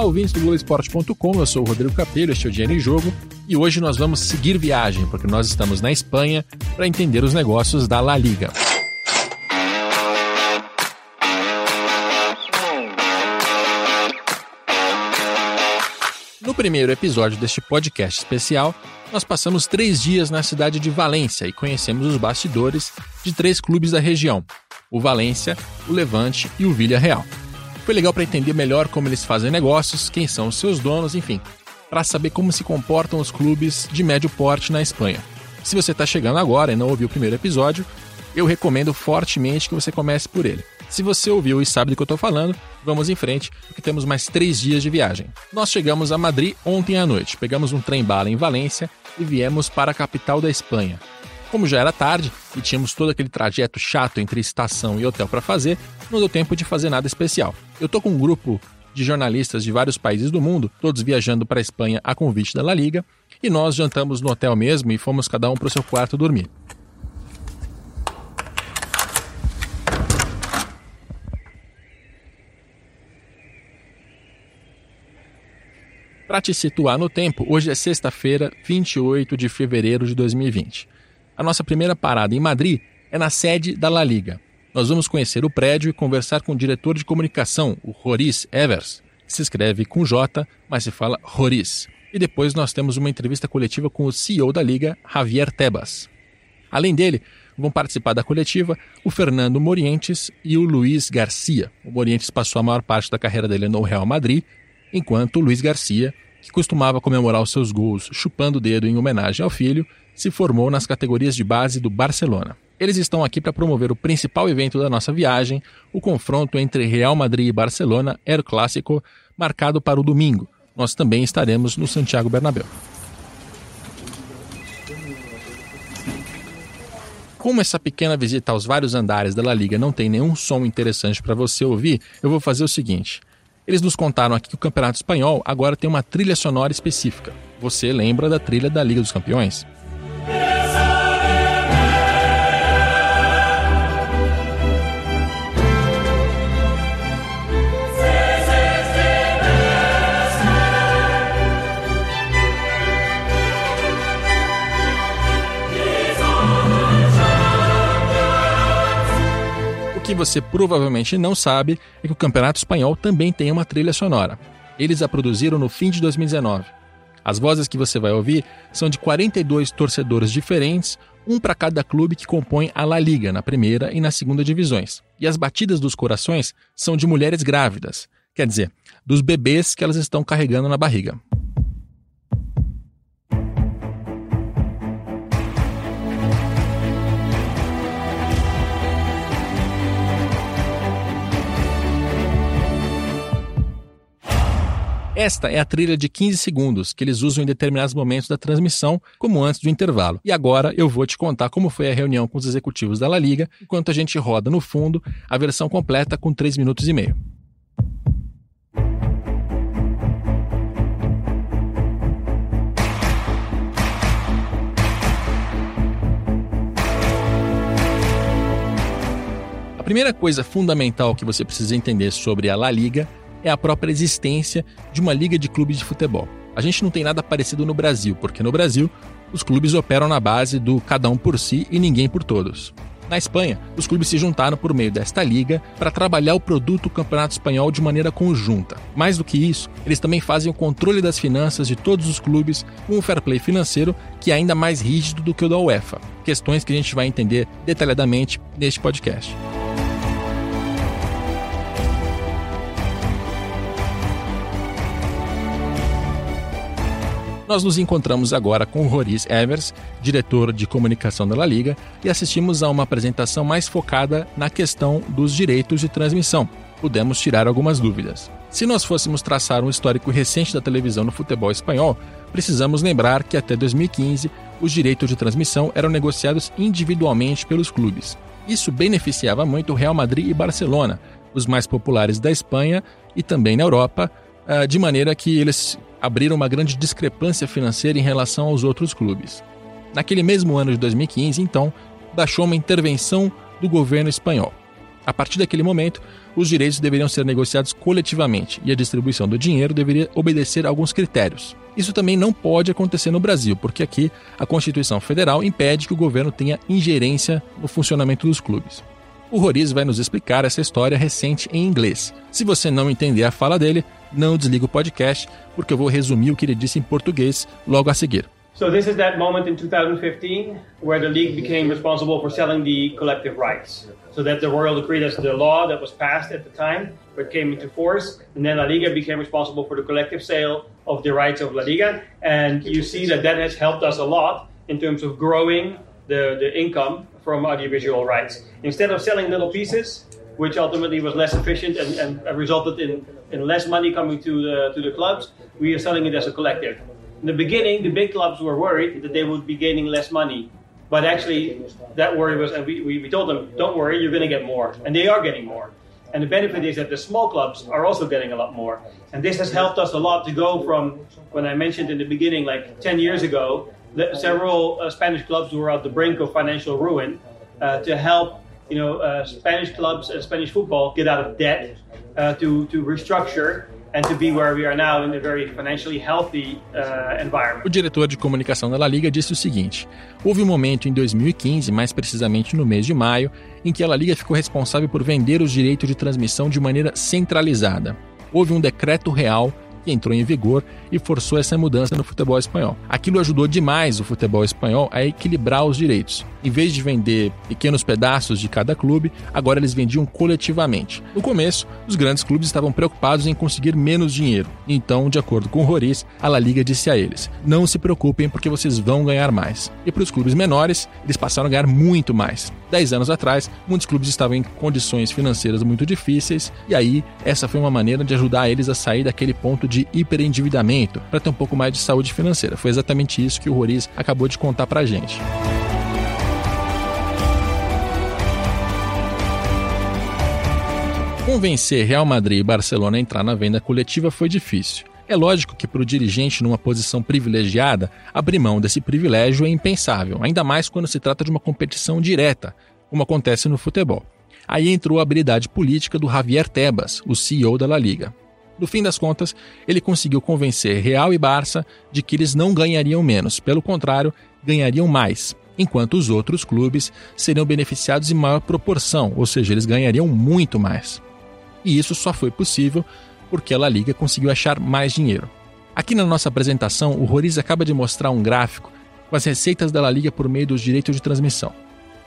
Olá, ouvintes do Globoesporte.com, eu sou o Rodrigo Capello, este é o Dinheiro em Jogo e hoje nós vamos seguir viagem, porque nós estamos na Espanha para entender os negócios da La Liga. No primeiro episódio deste podcast especial, nós passamos três dias na cidade de Valência e conhecemos os bastidores de três clubes da região: o Valência, o Levante e o Villarreal. Foi legal para entender melhor como eles fazem negócios, quem são os seus donos, enfim, para saber como se comportam os clubes de médio porte na Espanha. Se você está chegando agora e não ouviu o primeiro episódio, eu recomendo fortemente que você comece por ele. Se você ouviu e sabe do que eu estou falando, vamos em frente, porque temos mais três dias de viagem. Nós chegamos a Madrid ontem à noite, pegamos um trem-bala em Valência e viemos para a capital da Espanha, como já era tarde e tínhamos todo aquele trajeto chato entre estação e hotel para fazer, não deu tempo de fazer nada especial. Eu tô com um grupo de jornalistas de vários países do mundo, todos viajando para a Espanha a convite da La Liga, e nós jantamos no hotel mesmo e fomos cada um para o seu quarto dormir. Para te situar no tempo, hoje é sexta-feira, 28 de fevereiro de 2020. A nossa primeira parada em Madrid é na sede da La Liga. Nós vamos conhecer o prédio e conversar com o diretor de comunicação, o Roriz Evers, se escreve com J, mas se fala Roriz. E depois nós temos uma entrevista coletiva com o CEO da Liga, Javier Tebas. Além dele, vão participar da coletiva o Fernando Morientes e o Luiz Garcia. O Morientes passou a maior parte da carreira dele no Real Madrid, enquanto o Luiz Garcia, que costumava comemorar os seus gols chupando o dedo em homenagem ao filho, se formou nas categorias de base do Barcelona. Eles estão aqui para promover o principal evento da nossa viagem, o confronto entre Real Madrid e Barcelona, El Clássico, marcado para o domingo. Nós também estaremos no Santiago Bernabéu. Como essa pequena visita aos vários andares da La Liga não tem nenhum som interessante para você ouvir, eu vou fazer o seguinte. Eles nos contaram aqui que o Campeonato Espanhol agora tem uma trilha sonora específica. Você lembra da trilha da Liga dos Campeões? Que você provavelmente não sabe é que o Campeonato Espanhol também tem uma trilha sonora. Eles a produziram no fim de 2019. As vozes que você vai ouvir são de 42 torcedores diferentes, um para cada clube que compõe a La Liga na primeira e na segunda divisões. E as batidas dos corações são de mulheres grávidas, quer dizer, dos bebês que elas estão carregando na barriga. Esta é a trilha de 15 segundos que eles usam em determinados momentos da transmissão, como antes do intervalo. E agora eu vou te contar como foi a reunião com os executivos da La Liga, enquanto a gente roda no fundo a versão completa com 3 minutos e meio. A primeira coisa fundamental que você precisa entender sobre a La Liga é a própria existência de uma liga de clubes de futebol. A gente não tem nada parecido no Brasil, porque no Brasil os clubes operam na base do cada um por si e ninguém por todos. Na Espanha, os clubes se juntaram por meio desta liga para trabalhar o produto do Campeonato Espanhol de maneira conjunta. Mais do que isso, eles também fazem o controle das finanças de todos os clubes com um fair play financeiro que é ainda mais rígido do que o da UEFA. Questões que a gente vai entender detalhadamente neste podcast. Nós nos encontramos agora com Roriz Evers, diretor de comunicação da La Liga, e assistimos a uma apresentação mais focada na questão dos direitos de transmissão. Pudemos tirar algumas dúvidas. Se nós fôssemos traçar um histórico recente da televisão no futebol espanhol, precisamos lembrar que até 2015 os direitos de transmissão eram negociados individualmente pelos clubes. Isso beneficiava muito o Real Madrid e Barcelona, os mais populares da Espanha e também na Europa, de maneira que eles abriram uma grande discrepância financeira em relação aos outros clubes. Naquele mesmo ano de 2015, então, baixou uma intervenção do governo espanhol. A partir daquele momento, os direitos deveriam ser negociados coletivamente e a distribuição do dinheiro deveria obedecer a alguns critérios. Isso também não pode acontecer no Brasil, porque aqui a Constituição Federal impede que o governo tenha ingerência no funcionamento dos clubes. O Roriz vai nos explicar essa história recente em inglês. Se você não entender a fala dele, não desliga o podcast, porque eu vou resumir o que ele disse em português logo a seguir. So this is that moment in 2015 where the league became responsible for selling the collective rights. So that the royal decree, that's the law that was passed at the time, but came into force, and then La Liga became responsible for the collective sale of the rights of La Liga. And you see that that has helped us a lot in terms of growing the, the income from audiovisual rights. Instead of selling little pieces, which ultimately was less efficient and, and resulted in, in less money coming to the, to the clubs, we are selling it as a collective. In the beginning, the big clubs were worried that they would be gaining less money. But actually, that worry was, and we, we, we told them, don't worry, you're going to get more. And they are getting more. And the benefit is that the small clubs are also getting a lot more. And this has helped us a lot to go from, when I mentioned in the beginning, like 10 years ago, several uh, Spanish clubs were at the brink of financial ruin, uh, to help you know, uh, Spanish clubs and Spanish football get out of debt, uh, to, to restructure and to be where we are now in a very financially healthy uh, environment. O diretor de comunicação da La Liga disse o seguinte: houve um momento em 2015, mais precisamente no mês de maio, em que a La Liga ficou responsável por vender os direitos de transmissão de maneira centralizada. Houve um decreto real que entrou em vigor e forçou essa mudança no futebol espanhol. Aquilo ajudou demais o futebol espanhol a equilibrar os direitos. Em vez de vender pequenos pedaços de cada clube, agora eles vendiam coletivamente. No começo, os grandes clubes estavam preocupados em conseguir menos dinheiro. Então, de acordo com Roriz, a La Liga disse a eles: "Não se preocupem porque vocês vão ganhar mais". E para os clubes menores, eles passaram a ganhar muito mais. Dez anos atrás, muitos clubes estavam em condições financeiras muito difíceis, e aí essa foi uma maneira de ajudar eles a sair daquele ponto de hiperendividamento para ter um pouco mais de saúde financeira. Foi exatamente isso que o Roriz acabou de contar para a gente. Convencer Real Madrid e Barcelona a entrar na venda coletiva foi difícil. É lógico que para o dirigente numa posição privilegiada, abrir mão desse privilégio é impensável, ainda mais quando se trata de uma competição direta, como acontece no futebol. Aí entrou a habilidade política do Javier Tebas, o CEO da La Liga. No fim das contas, ele conseguiu convencer Real e Barça de que eles não ganhariam menos, pelo contrário, ganhariam mais, enquanto os outros clubes seriam beneficiados em maior proporção, ou seja, eles ganhariam muito mais. E isso só foi possível porque a La Liga conseguiu achar mais dinheiro. Aqui na nossa apresentação, o Roriz acaba de mostrar um gráfico com as receitas da La Liga por meio dos direitos de transmissão.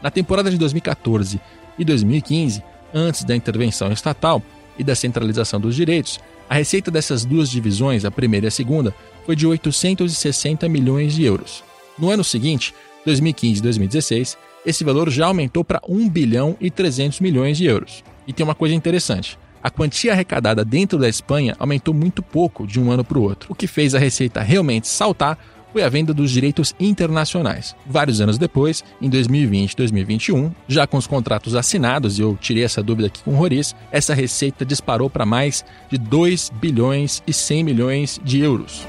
Na temporada de 2014 e 2015, antes da intervenção estatal e da centralização dos direitos, a receita dessas duas divisões, a primeira e a segunda, foi de 860 milhões de euros. No ano seguinte, 2015 e 2016, esse valor já aumentou para 1 bilhão e 300 milhões de euros. E tem uma coisa interessante: a quantia arrecadada dentro da Espanha aumentou muito pouco de um ano para o outro, o que fez a receita realmente saltar foi a venda dos direitos internacionais. Vários anos depois, em 2020 e 2021, já com os contratos assinados, e eu tirei essa dúvida aqui com o Roriz, essa receita disparou para mais de 2 bilhões e 100 milhões de euros.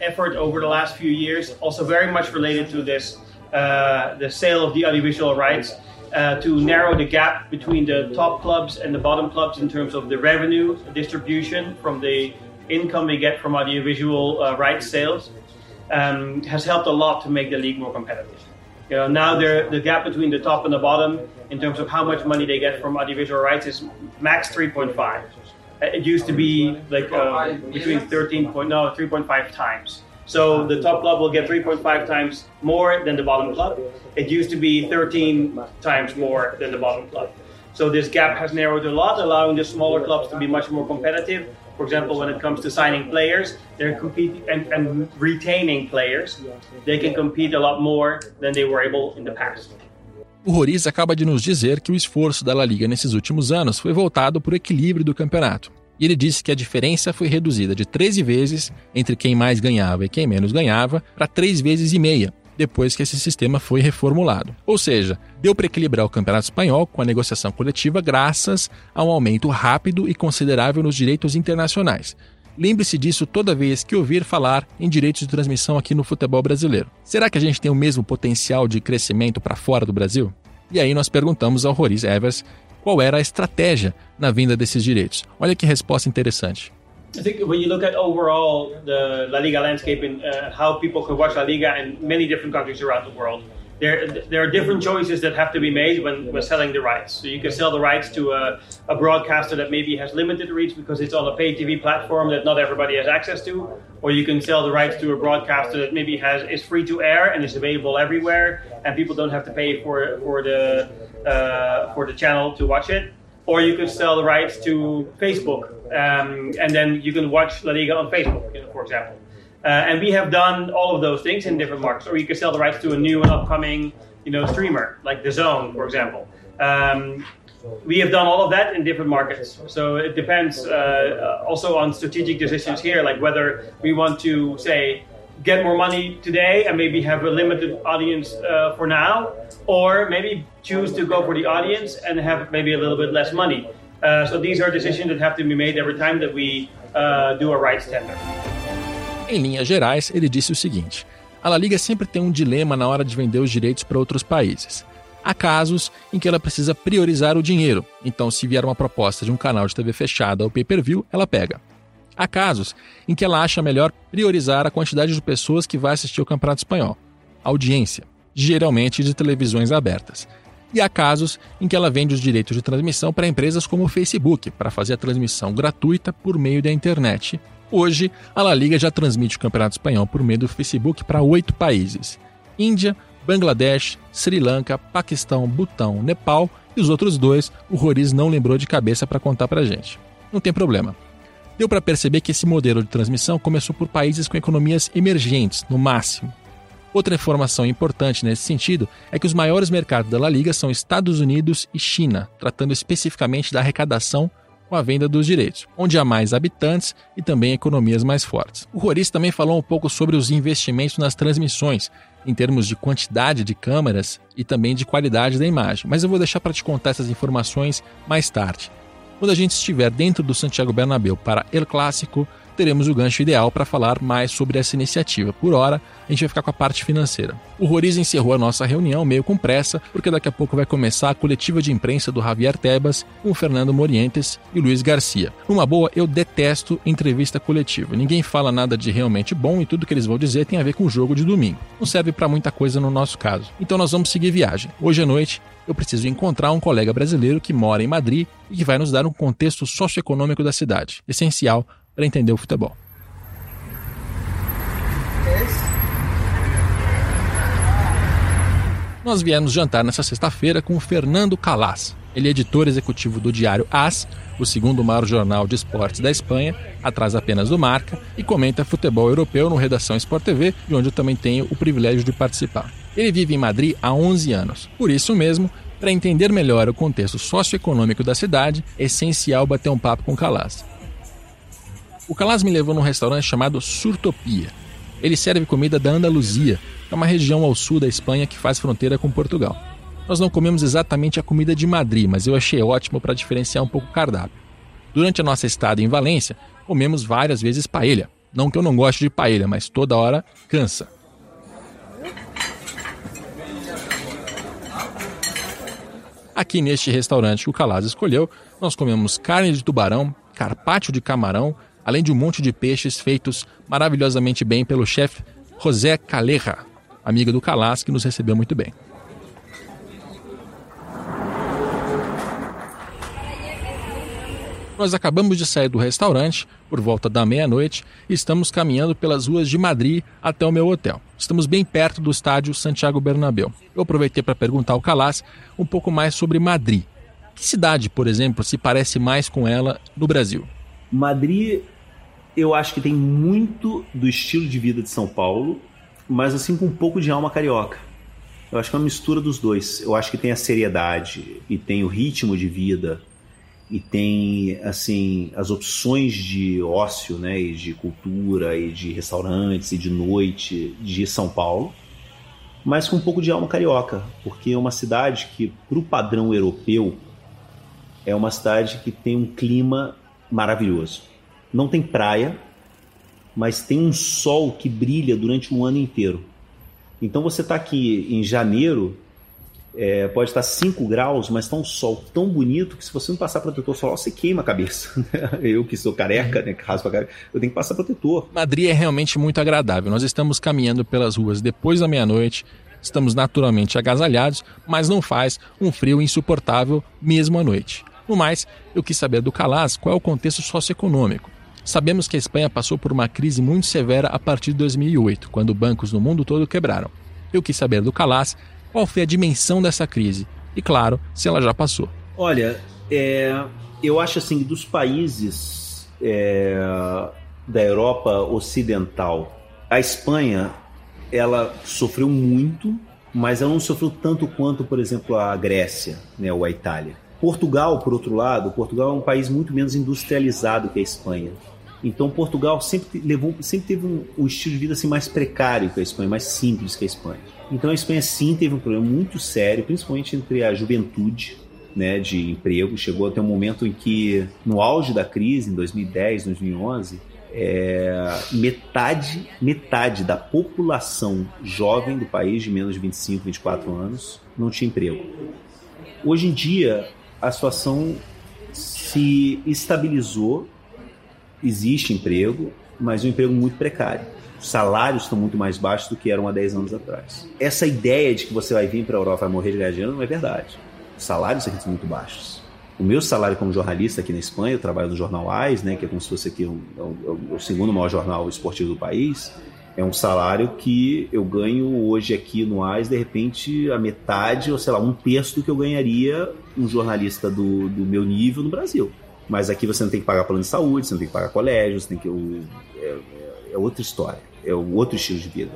effort over the last few years, also very much related to this, uh, the sale of the audiovisual rights, uh, to narrow the gap between the top clubs and the bottom clubs in terms of the revenue distribution from the income they get from audiovisual uh, rights sales, um, has helped a lot to make the league more competitive. You know, now the gap between the top and the bottom in terms of how much money they get from audiovisual rights is max 3.5. It used to be like uh, between 13 point, no, 3.5 times. So the top club will get 3.5 times more than the bottom club. It used to be 13 times more than the bottom club. So this gap has narrowed a lot, allowing the smaller clubs to be much more competitive. For example, when it comes to signing players, they're competing and, and retaining players. They can compete a lot more than they were able in the past. O Roriz acaba de nos dizer que o esforço da La Liga nesses últimos anos foi voltado para o equilíbrio do campeonato. E ele disse que a diferença foi reduzida de 13 vezes entre quem mais ganhava e quem menos ganhava para 3 vezes e meia, depois que esse sistema foi reformulado. Ou seja, deu para equilibrar o campeonato espanhol com a negociação coletiva graças a um aumento rápido e considerável nos direitos internacionais. Lembre-se disso toda vez que ouvir falar em direitos de transmissão aqui no futebol brasileiro. Será que a gente tem o mesmo potencial de crescimento para fora do Brasil? E aí nós perguntamos ao Roriz Evers qual era a estratégia na vinda desses direitos. Olha que resposta interessante. I think when you look at overall the La Liga landscape and uh, how people can watch La Liga in many different countries around the world, there there are different choices that have to be made when, when selling the rights. So you can sell the rights to a, a broadcaster that maybe has limited reach because it's on a pay TV platform that not everybody has access to, or you can sell the rights to a broadcaster that maybe has is free to air and is available everywhere, and people don't have to pay for for the uh, for the channel to watch it. Or you could sell the rights to Facebook, um, and then you can watch La Liga on Facebook, you know, for example. Uh, and we have done all of those things in different markets. Or you can sell the rights to a new and upcoming, you know, streamer like The Zone, for example. Um, we have done all of that in different markets. So it depends uh, also on strategic decisions here, like whether we want to say get more money today and maybe have a limited audience uh, for now, or maybe choose to go for the audience and have maybe a little bit less money. Uh, so these are decisions that have to be made every time that we uh, do a rights tender. Em linhas gerais, ele disse o seguinte: a La Liga sempre tem um dilema na hora de vender os direitos para outros países. Há casos em que ela precisa priorizar o dinheiro, então, se vier uma proposta de um canal de TV fechada ou pay per view, ela pega. Há casos em que ela acha melhor priorizar a quantidade de pessoas que vai assistir ao Campeonato Espanhol, audiência, geralmente de televisões abertas. E há casos em que ela vende os direitos de transmissão para empresas como o Facebook, para fazer a transmissão gratuita por meio da internet. Hoje, a La Liga já transmite o Campeonato Espanhol por meio do Facebook para oito países: Índia, Bangladesh, Sri Lanka, Paquistão, Butão, Nepal e os outros dois o Roriz não lembrou de cabeça para contar para gente. Não tem problema. Deu para perceber que esse modelo de transmissão começou por países com economias emergentes, no máximo. Outra informação importante nesse sentido é que os maiores mercados da La Liga são Estados Unidos e China, tratando especificamente da arrecadação com a venda dos direitos, onde há mais habitantes e também economias mais fortes. O Roriz também falou um pouco sobre os investimentos nas transmissões, em termos de quantidade de câmeras e também de qualidade da imagem, mas eu vou deixar para te contar essas informações mais tarde. Quando a gente estiver dentro do Santiago Bernabéu para El Clássico, teremos o gancho ideal para falar mais sobre essa iniciativa. Por hora, a gente vai ficar com a parte financeira. O Roriz encerrou a nossa reunião meio com pressa, porque daqui a pouco vai começar a coletiva de imprensa do Javier Tebas com Fernando Morientes e Luiz Garcia. Uma boa, eu detesto entrevista coletiva. Ninguém fala nada de realmente bom e tudo que eles vão dizer tem a ver com o jogo de domingo. Não serve para muita coisa no nosso caso. Então nós vamos seguir viagem. Hoje à noite eu preciso encontrar um colega brasileiro que mora em Madrid e que vai nos dar um contexto socioeconômico da cidade, essencial para entender o futebol. Nós viemos jantar nessa sexta-feira com o Fernando Calas. Ele é editor executivo do diário AS, o segundo maior jornal de esportes da Espanha, atrás apenas do Marca, e comenta futebol europeu no Redação Sport TV, de onde eu também tenho o privilégio de participar. Ele vive em Madrid há 11 anos. Por isso mesmo, para entender melhor o contexto socioeconômico da cidade, é essencial bater um papo com Calas. O Calas me levou num restaurante chamado Surtopia. Ele serve comida da Andaluzia, que é uma região ao sul da Espanha que faz fronteira com Portugal. Nós não comemos exatamente a comida de Madrid, mas eu achei ótimo para diferenciar um pouco o cardápio. Durante a nossa estada em Valência, comemos várias vezes paella. Não que eu não goste de paella, mas toda hora cansa. Aqui neste restaurante que o Calas escolheu, nós comemos carne de tubarão, carpaccio de camarão, além de um monte de peixes feitos maravilhosamente bem pelo chefe José Caleja, amiga do Calas, que nos recebeu muito bem. Nós acabamos de sair do restaurante por volta da meia-noite e estamos caminhando pelas ruas de Madrid até o meu hotel. Estamos bem perto do estádio Santiago Bernabéu. Eu aproveitei para perguntar ao Calas um pouco mais sobre Madrid. Que cidade, por exemplo, se parece mais com ela no Brasil? Madrid, eu acho que tem muito do estilo de vida de São Paulo, mas assim com um pouco de alma carioca. Eu acho que é uma mistura dos dois. Eu acho que tem a seriedade e tem o ritmo de vida e tem assim as opções de ócio, né, e de cultura e de restaurantes e de noite de São Paulo, mas com um pouco de alma carioca, porque é uma cidade que para o padrão europeu é uma cidade que tem um clima maravilhoso. não tem praia, mas tem um sol que brilha durante um ano inteiro. Então você está aqui em janeiro, é, pode estar 5 graus, mas está um sol tão bonito que se você não passar protetor solar, você queima a cabeça. eu que sou careca, né, que raspa a cabeça, eu tenho que passar protetor. Madrid é realmente muito agradável. Nós estamos caminhando pelas ruas depois da meia-noite, estamos naturalmente agasalhados, mas não faz um frio insuportável mesmo à noite. No mais, eu quis saber do Calas qual é o contexto socioeconômico. Sabemos que a Espanha passou por uma crise muito severa a partir de 2008, quando bancos no mundo todo quebraram. Eu quis saber do Calas qual foi a dimensão dessa crise e, claro, se ela já passou. Olha, é, eu acho assim, dos países é, da Europa Ocidental, a Espanha ela sofreu muito, mas ela não sofreu tanto quanto, por exemplo, a Grécia né, ou a Itália. Portugal, por outro lado, Portugal é um país muito menos industrializado que a Espanha. Então Portugal sempre levou, sempre teve um, um, estilo de vida assim mais precário que a Espanha, mais simples que a Espanha. Então a Espanha sim teve um problema muito sério, principalmente entre a juventude, né, de emprego. Chegou até um momento em que, no auge da crise, em 2010, 2011, é, metade, metade da população jovem do país, de menos de 25, 24 anos, não tinha emprego. Hoje em dia, a situação se estabilizou existe emprego, mas um emprego muito precário. Os salários estão muito mais baixos do que eram há 10 anos atrás. Essa ideia de que você vai vir para a Europa e morrer de ganhar dinheiro não é verdade. Os salários aqui são muito baixos. O meu salário como jornalista aqui na Espanha, eu trabalho no jornal AIS, né, que é como se fosse aqui um, um, um, o segundo maior jornal esportivo do país, é um salário que eu ganho hoje aqui no AIS, de repente, a metade, ou sei lá, um terço do que eu ganharia um jornalista do, do meu nível no Brasil. Mas aqui você não tem que pagar plano de saúde, você não tem que pagar colégio, você tem que. É, é, outra história. É um outro estilo de vida.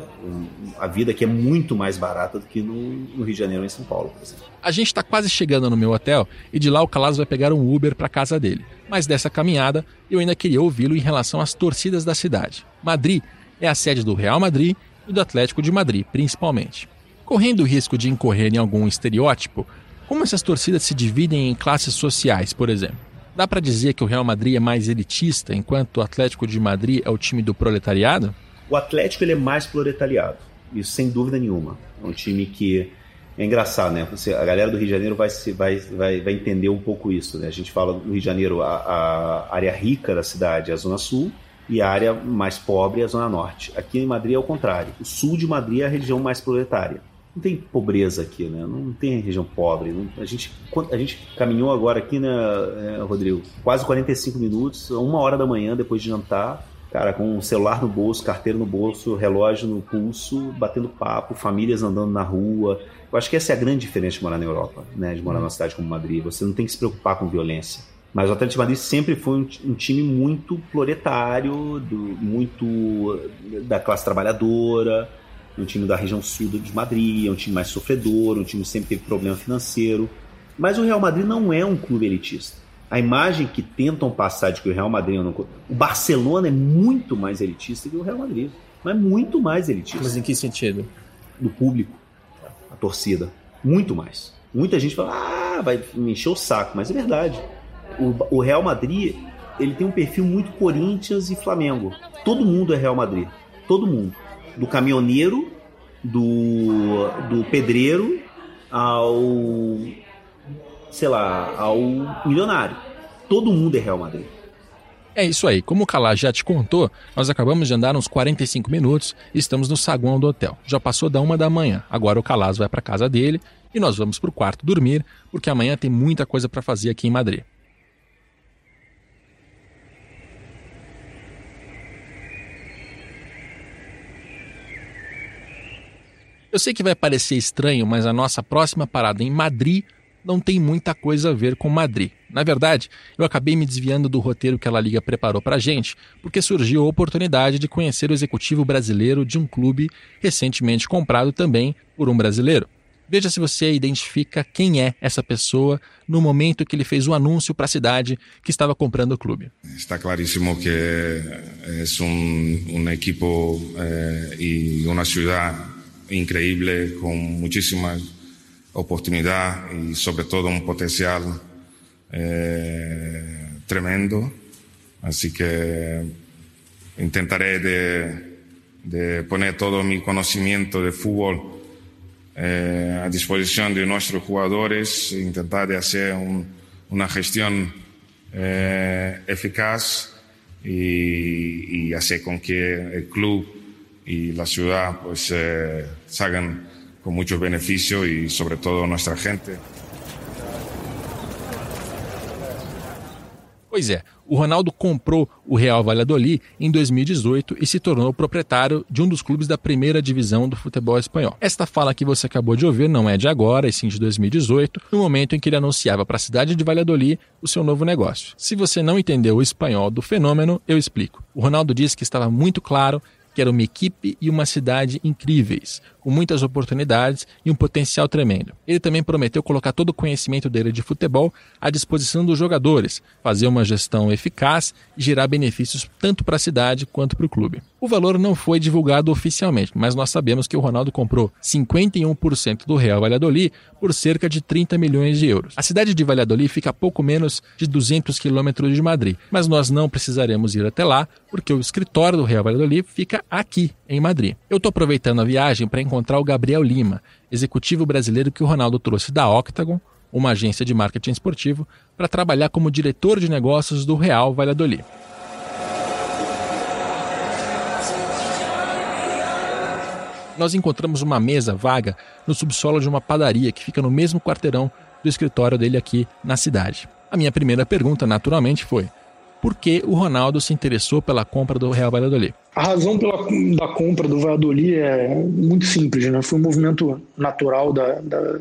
A vida aqui é muito mais barata do que no, no Rio de Janeiro ou em São Paulo, por exemplo. A gente está quase chegando no meu hotel e de lá o Calas vai pegar um Uber para casa dele. Mas dessa caminhada eu ainda queria ouvi-lo em relação às torcidas da cidade. Madrid é a sede do Real Madrid e do Atlético de Madrid, principalmente. Correndo o risco de incorrer em algum estereótipo, como essas torcidas se dividem em classes sociais, por exemplo? Dá para dizer que o Real Madrid é mais elitista, enquanto o Atlético de Madrid é o time do proletariado? O Atlético ele é mais proletariado, isso sem dúvida nenhuma. É um time que é engraçado, né? A galera do Rio de Janeiro vai, vai, vai, vai entender um pouco isso, né? A gente fala no Rio de Janeiro, a, a área rica da cidade é a Zona Sul e a área mais pobre é a Zona Norte. Aqui em Madrid é o contrário. O sul de Madrid é a região mais proletária não tem pobreza aqui, né? Não tem região pobre. A, gente, a gente caminhou agora aqui, né, é, Rodrigo? Quase 45 minutos, uma hora da manhã, depois de jantar. Cara, com o celular no bolso, carteira no bolso, relógio no pulso, batendo papo, famílias andando na rua. Eu acho que essa é a grande diferença de morar na Europa, né? De morar numa cidade como Madrid. Você não tem que se preocupar com violência. Mas o Atlético Madrid sempre foi um, um time muito proletário, do, muito da classe trabalhadora, um time da região sul de Madrid, é um time mais sofredor, um time que sempre teve problema financeiro. Mas o Real Madrid não é um clube elitista. A imagem que tentam passar de que o Real Madrid é um... O Barcelona é muito mais elitista que o Real Madrid. Mas muito mais elitista. Mas em que sentido? Do público, a torcida. Muito mais. Muita gente fala, ah, vai me encher o saco. Mas é verdade. O, o Real Madrid, ele tem um perfil muito Corinthians e Flamengo. Todo mundo é Real Madrid. Todo mundo do caminhoneiro, do, do pedreiro ao sei lá, ao milionário. Todo mundo é Real Madrid. É isso aí. Como o Calá já te contou, nós acabamos de andar uns 45 minutos e estamos no saguão do hotel. Já passou da uma da manhã. Agora o Calás vai para casa dele e nós vamos para o quarto dormir, porque amanhã tem muita coisa para fazer aqui em Madrid. Eu sei que vai parecer estranho, mas a nossa próxima parada em Madrid não tem muita coisa a ver com Madrid. Na verdade, eu acabei me desviando do roteiro que a La Liga preparou para a gente, porque surgiu a oportunidade de conhecer o executivo brasileiro de um clube recentemente comprado também por um brasileiro. Veja se você identifica quem é essa pessoa no momento que ele fez o anúncio para a cidade que estava comprando o clube. Está claríssimo que é um, um equipo eh, e uma cidade increíble, con muchísimas oportunidades y sobre todo un potencial eh, tremendo. Así que intentaré de, de poner todo mi conocimiento de fútbol eh, a disposición de nuestros jugadores, intentar de hacer un, una gestión eh, eficaz y, y, hacer con que el club y la ciudad pues eh, salgan con muchos beneficios y sobre todo nuestra gente. Pois é, o Ronaldo comprou o Real Valladolid em 2018 e se tornou proprietário de um dos clubes da primeira divisão do futebol espanhol. Esta fala que você acabou de ouvir não é de agora, e sim de 2018, no momento em que ele anunciava para a cidade de Valladolid o seu novo negócio. Se você não entendeu o espanhol do fenômeno, eu explico. O Ronaldo disse que estava muito claro que era uma equipe e uma cidade incríveis, com muitas oportunidades e um potencial tremendo. Ele também prometeu colocar todo o conhecimento dele de futebol à disposição dos jogadores, fazer uma gestão eficaz e gerar benefícios tanto para a cidade quanto para o clube. O valor não foi divulgado oficialmente, mas nós sabemos que o Ronaldo comprou 51% do Real Valladolid por cerca de 30 milhões de euros. A cidade de Valladolid fica a pouco menos de 200 quilômetros de Madrid, mas nós não precisaremos ir até lá, porque o escritório do Real Valladolid fica aqui, em Madrid. Eu estou aproveitando a viagem para encontrar o Gabriel Lima, executivo brasileiro que o Ronaldo trouxe da Octagon, uma agência de marketing esportivo, para trabalhar como diretor de negócios do Real Valladolid. Nós encontramos uma mesa vaga no subsolo de uma padaria que fica no mesmo quarteirão do escritório dele aqui na cidade. A minha primeira pergunta, naturalmente, foi: por que o Ronaldo se interessou pela compra do Real Valladolid? A razão pela, da compra do Valladolid é muito simples, né? Foi um movimento natural da, da,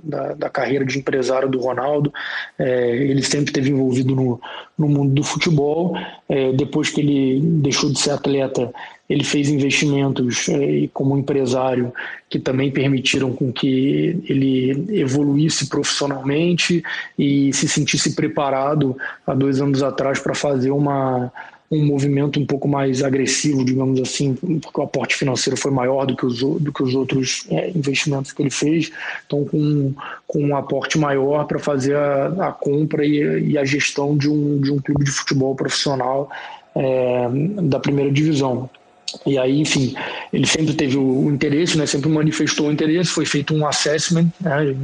da, da carreira de empresário do Ronaldo. É, ele sempre esteve envolvido no, no mundo do futebol. É, depois que ele deixou de ser atleta, ele fez investimentos é, como empresário que também permitiram com que ele evoluísse profissionalmente e se sentisse preparado há dois anos atrás para fazer uma um movimento um pouco mais agressivo, digamos assim, porque o aporte financeiro foi maior do que os, do que os outros é, investimentos que ele fez, então com, com um aporte maior para fazer a, a compra e, e, a gestão de um, de um clube de futebol profissional é, da primeira divisão. E aí, enfim, ele sempre teve o, interesse, né, sempre manifestou o interesse, foi feito um assessment, né,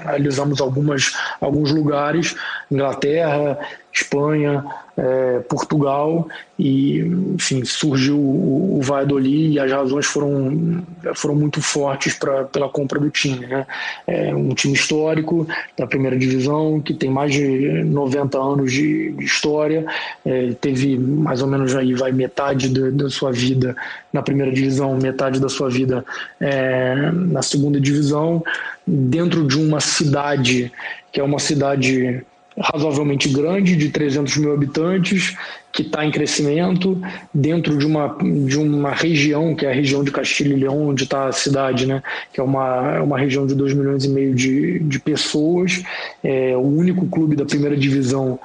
analisamos algumas, alguns lugares, Inglaterra, Espanha, é, Portugal e, enfim, surgiu o, o Valladolid e as razões foram, foram muito fortes pra, pela compra do time. Né? É um time histórico da primeira divisão que tem mais de 90 anos de, de história, é, teve mais ou menos aí vai metade da, sua vida na primeira divisão, metade da sua vida é, na segunda divisão, dentro de uma cidade que é uma cidade razoavelmente grande, de 300 mil habitantes, que está em crescimento, dentro de uma, de uma região, que é a região de Castilho e Leão, onde está a cidade, né? que é uma, é uma região de 2 milhões e meio de, de pessoas, é o único clube da primeira divisão,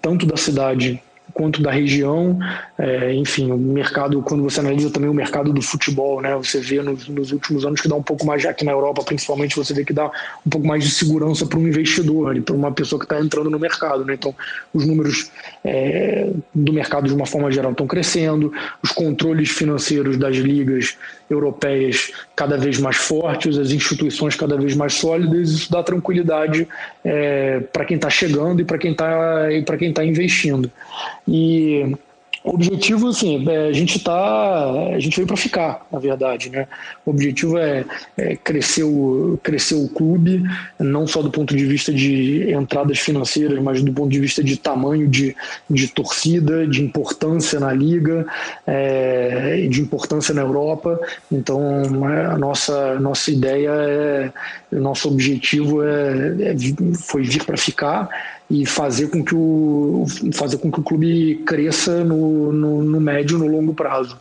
tanto da cidade quanto da região, é, enfim, o mercado, quando você analisa também o mercado do futebol, né, você vê nos, nos, últimos anos que dá um pouco mais, aqui na Europa principalmente, você vê que dá um pouco mais de segurança para um investidor, para uma pessoa que está entrando no mercado. Né, então, os números é, do mercado de uma forma geral estão crescendo, os controles financeiros das ligas europeias cada vez mais fortes, as instituições cada vez mais sólidas, isso dá tranquilidade é, para quem está chegando e para quem está tá investindo. E o objetivo, assim, é, a gente tá, a gente veio para ficar, na verdade, né? O objetivo é, é, crescer, o, crescer o clube, não só do ponto de vista de entradas financeiras, mas do ponto de vista de tamanho de, de torcida, de importância na liga, é, de importância na Europa. Então, a nossa, nossa ideia é, nosso objetivo é, é foi vir para ficar e fazer com que o, fazer com que o clube cresça no, no, no médio no longo prazo.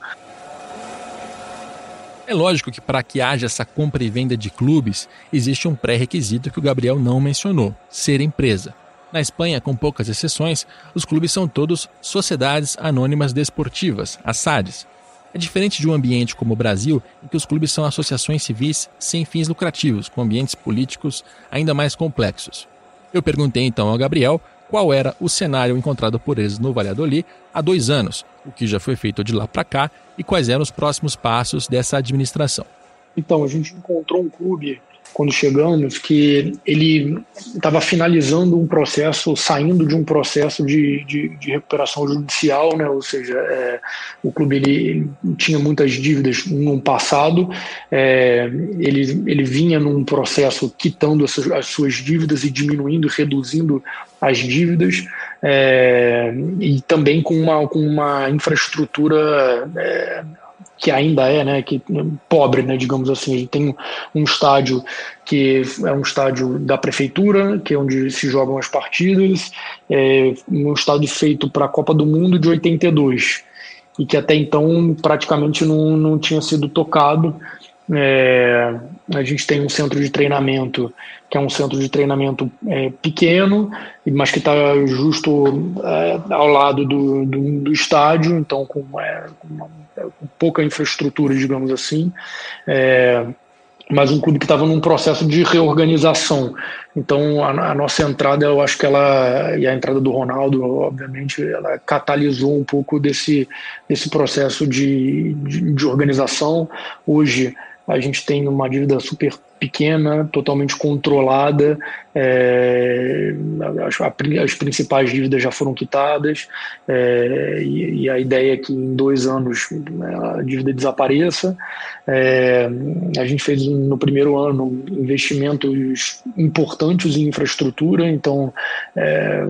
É lógico que para que haja essa compra e venda de clubes, existe um pré-requisito que o Gabriel não mencionou: ser empresa. Na Espanha, com poucas exceções, os clubes são todos sociedades anônimas desportivas, as SADs. É diferente de um ambiente como o Brasil, em que os clubes são associações civis sem fins lucrativos, com ambientes políticos ainda mais complexos. Eu perguntei então ao Gabriel qual era o cenário encontrado por eles no Valladolid há dois anos, o que já foi feito de lá para cá e quais eram os próximos passos dessa administração. Então, a gente encontrou um clube quando chegamos, que ele estava finalizando um processo, saindo de um processo de, de, de recuperação judicial, né? ou seja, é, o clube ele, tinha muitas dívidas no passado, é, ele, ele vinha num processo quitando as, as suas dívidas e diminuindo, reduzindo as dívidas, é, e também com uma, com uma infraestrutura é, que ainda é, né, que pobre, né, digamos assim. Gente tem um estádio que é um estádio da prefeitura, que é onde se jogam as partidas, é um estádio feito para a Copa do Mundo de 82 e que até então praticamente não, não tinha sido tocado. É, a gente tem um centro de treinamento que é um centro de treinamento é, pequeno, mas que está justo é, ao lado do, do, do, estádio, então com, é, com, uma, pouca infraestrutura, digamos assim. É, mas um clube que estava num processo de reorganização. Então a, a, nossa entrada, eu acho que ela e a entrada do Ronaldo, obviamente, ela catalisou um pouco desse desse processo de, de, de organização. Hoje a gente tem uma dívida super pequena, totalmente controlada. É, as, as, principais dívidas já foram quitadas é, e, e, a ideia é que em dois anos né, a dívida desapareça. É, a gente fez no primeiro ano investimentos importantes em infraestrutura, então é,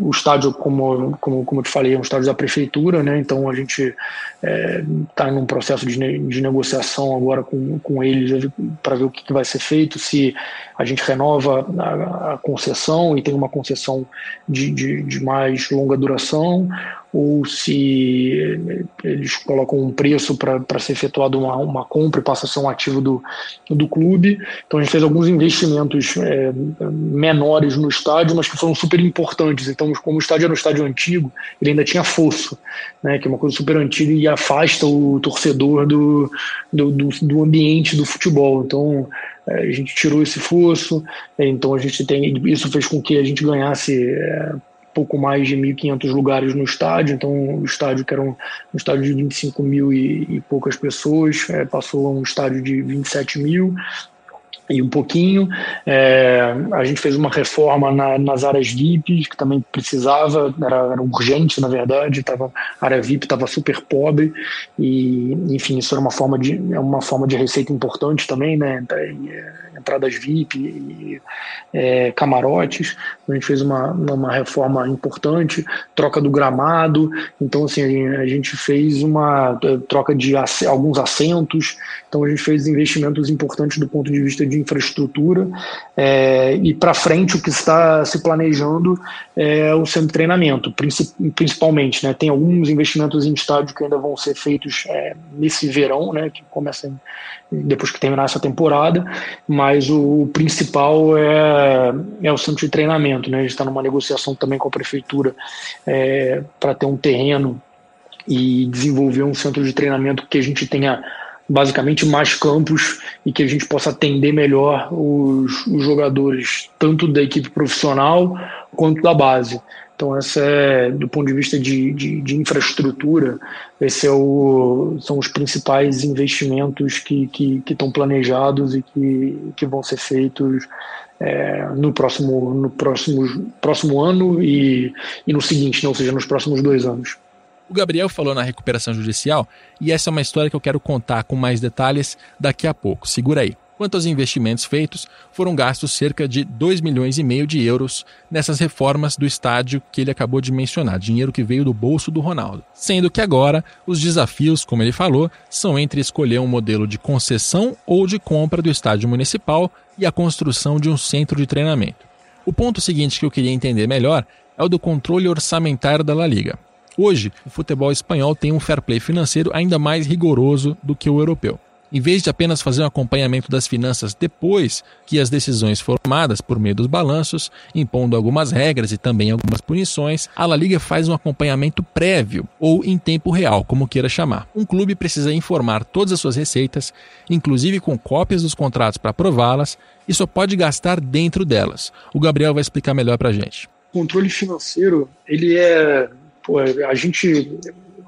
o estádio, como, como, como eu te falei, é um estádio da prefeitura, né, então a gente está é, num processo de, de negociação agora com, com eles para ver o que, que vai vai ser feito, se a gente renova a, a concessão e tem uma concessão de, de, de, mais longa duração, ou se eles colocam um preço para ser efetuado uma, uma compra e passa a ser um ativo do, do clube. Então a gente fez alguns investimentos é, menores no estádio, mas que foram super importantes. Então, como o estádio era um estádio antigo, ele ainda tinha fosso, né, que é uma coisa super antiga e afasta o torcedor do, do, do, do ambiente do futebol. Então, a gente tirou esse fosso, é, então a gente tem isso fez com que a gente ganhasse é, pouco mais de 1.500 lugares no estádio, então o estádio que era um, um estádio de 25 mil e, e poucas pessoas é, passou a um estádio de 27 mil, e um pouquinho. É, a gente fez uma reforma na, nas áreas VIP, que também precisava, era, era urgente, na verdade, tava, a área VIP estava super pobre, e enfim, isso era uma forma de, é uma forma de receita importante também, né? Entradas VIP e é, camarotes. A gente fez uma, uma reforma importante, troca do gramado, então assim, a gente fez uma é, troca de alguns assentos, então a gente fez investimentos importantes do ponto de vista de de infraestrutura é, e para frente o que está se planejando é o centro de treinamento, principalmente. Né, tem alguns investimentos em estádio que ainda vão ser feitos é, nesse verão, né, que começa depois que terminar essa temporada, mas o, principal é, é o centro de treinamento. Né, a gente está numa negociação também com a prefeitura é, para ter um terreno e desenvolver um centro de treinamento que a gente tenha basicamente mais campos e que a gente possa atender melhor os, os jogadores, tanto da equipe profissional quanto da base. Então, essa é, do ponto de vista de, de, de infraestrutura, esse é são os principais investimentos que, que, que estão planejados e que, que vão ser feitos é, no próximo, no próximo, próximo ano e, e no seguinte, né? ou seja, nos próximos dois anos. O Gabriel falou na recuperação judicial e essa é uma história que eu quero contar com mais detalhes daqui a pouco. Segura aí. Quanto aos investimentos feitos, foram gastos cerca de 2 milhões e meio de euros nessas reformas do estádio que ele acabou de mencionar, dinheiro que veio do bolso do Ronaldo. Sendo que agora os desafios, como ele falou, são entre escolher um modelo de concessão ou de compra do estádio municipal e a construção de um centro de treinamento. O ponto seguinte que eu queria entender melhor é o do controle orçamentário da La Liga. Hoje, o futebol espanhol tem um fair play financeiro ainda mais rigoroso do que o europeu. Em vez de apenas fazer um acompanhamento das finanças depois que as decisões foram tomadas por meio dos balanços, impondo algumas regras e também algumas punições, a La Liga faz um acompanhamento prévio ou em tempo real, como queira chamar. Um clube precisa informar todas as suas receitas, inclusive com cópias dos contratos para aprová-las, e só pode gastar dentro delas. O Gabriel vai explicar melhor para a gente. controle financeiro, ele é. Pô, a gente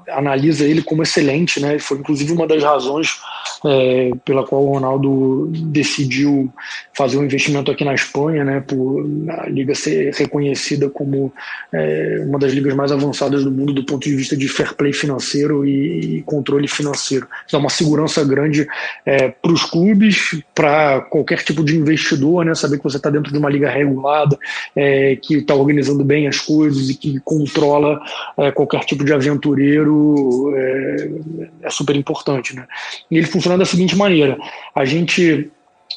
analisa ele como excelente, né? Foi inclusive uma das razões é, pela qual o Ronaldo decidiu fazer um investimento aqui na Espanha, né? Por a liga ser reconhecida como é, uma das ligas mais avançadas do mundo do ponto de vista de fair play financeiro e, e controle financeiro. Isso é uma segurança grande é, para os clubes, para qualquer tipo de investidor, né? Saber que você está dentro de uma liga regulada, é, que está organizando bem as coisas e que controla é, qualquer tipo de aventureiro é, é super importante. Né? E ele funciona da seguinte maneira: a gente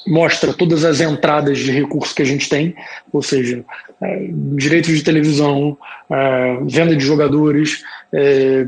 mostra todas as entradas de recursos que a gente tem, ou seja, é, direitos de televisão, é, venda de jogadores, é,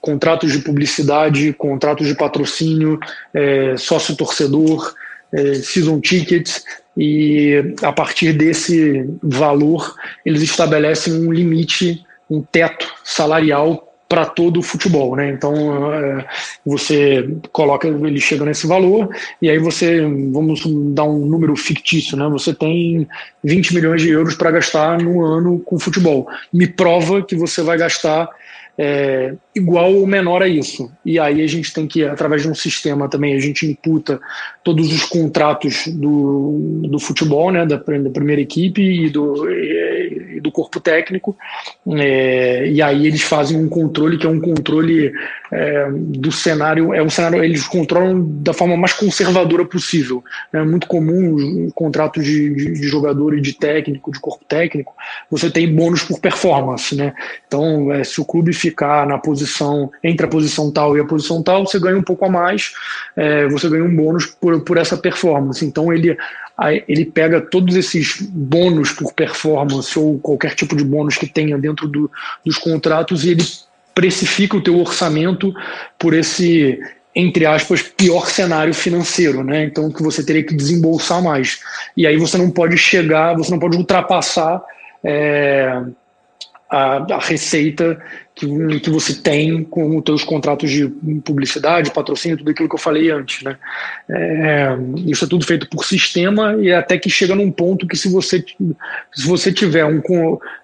contratos de publicidade, contratos de patrocínio, é, sócio-torcedor, é, season tickets, e a partir desse valor eles estabelecem um limite, um teto salarial para todo o futebol, né? Então é, você coloca, ele chega nesse valor e aí você, vamos dar um número fictício, né? Você tem 20 milhões de euros para gastar no ano com futebol. Me prova que você vai gastar é, igual ou menor a isso. E aí a gente tem que, através de um sistema também, a gente imputa todos os contratos do, do futebol, né, da, da primeira equipe e do, do corpo técnico, é, e aí eles fazem um controle que é um controle é, do cenário, é um cenário, eles controlam da forma mais conservadora possível. É muito comum contratos de, de, de jogador e de técnico, de corpo técnico, você tem bônus por performance, né? Então, é, se o clube ficar na posição, entre a posição tal e a posição tal, você ganha um pouco a mais, é, você ganha um bônus por, por essa performance. Então ele, ele pega todos esses bônus por performance ou qualquer tipo de bônus que tenha dentro do, dos contratos e ele precifica o teu orçamento por esse entre aspas, pior cenário financeiro, né? Então que você teria que desembolsar mais. E aí você não pode chegar, você não pode ultrapassar é, a, a, receita que, que você tem com os seus contratos de publicidade, patrocínio, tudo aquilo que eu falei antes. Né? É, isso é tudo feito por sistema e até que chega num ponto que se você, se você tiver um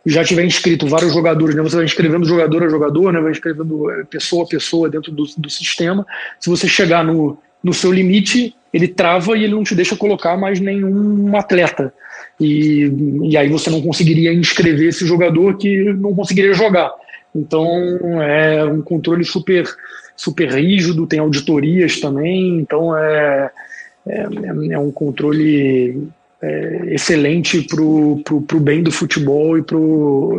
já tiver inscrito vários jogadores, né? você vai inscrevendo jogador a jogador, né? vai inscrevendo é, pessoa a pessoa dentro do, do sistema. Se você chegar no, no seu limite, ele trava e ele não te deixa colocar mais nenhum atleta. E, e aí você não conseguiria inscrever esse jogador que não conseguiria jogar. Então é um controle super, super rígido, tem auditorias também, então é, é, é um controle é, excelente para o bem do futebol e para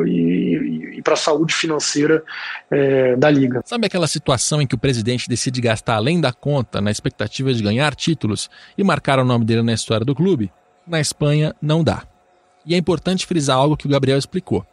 e, e a saúde financeira é, da liga. Sabe aquela situação em que o presidente decide gastar além da conta na expectativa de ganhar títulos e marcar o nome dele na história do clube? Na Espanha, não dá. E é importante frisar algo que o Gabriel explicou.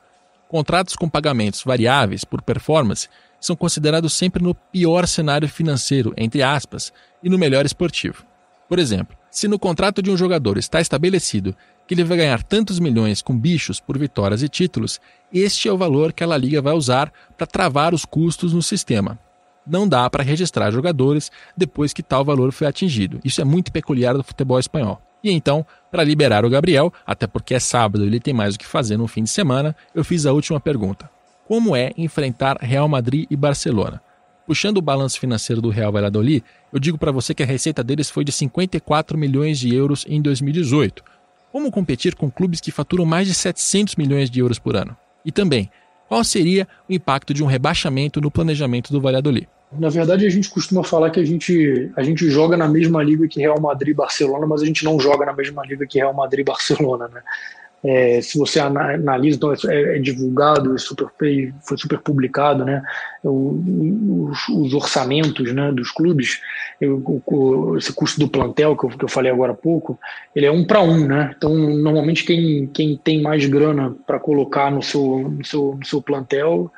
Contratos com pagamentos variáveis por performance são considerados sempre no pior cenário financeiro, entre aspas, e no melhor esportivo. Por exemplo, se no contrato de um jogador está estabelecido que ele vai ganhar tantos milhões com bichos por vitórias e títulos, este é o valor que a La Liga vai usar para travar os custos no sistema. Não dá para registrar jogadores depois que tal valor foi atingido. Isso é muito peculiar do futebol espanhol. E então, para liberar o Gabriel, até porque é sábado e ele tem mais o que fazer no fim de semana, eu fiz a última pergunta. Como é enfrentar Real Madrid e Barcelona? Puxando o balanço financeiro do Real Valladolid, eu digo para você que a receita deles foi de 54 milhões de euros em 2018. Como competir com clubes que faturam mais de 700 milhões de euros por ano? E também, qual seria o impacto de um rebaixamento no planejamento do Valladolid? Na verdade, a gente costuma falar que a gente, a gente joga na mesma liga que Real Madrid e Barcelona, mas a gente não joga na mesma liga que Real Madrid e Barcelona, né? É, se você analisa, então é, é divulgado, é super, foi super publicado, né? O, os, os, orçamentos né, dos clubes, eu, o, esse custo do plantel que eu, que eu falei agora há pouco, ele é um para um, né? Então, normalmente quem, quem tem mais grana para colocar no seu, no seu, no seu plantel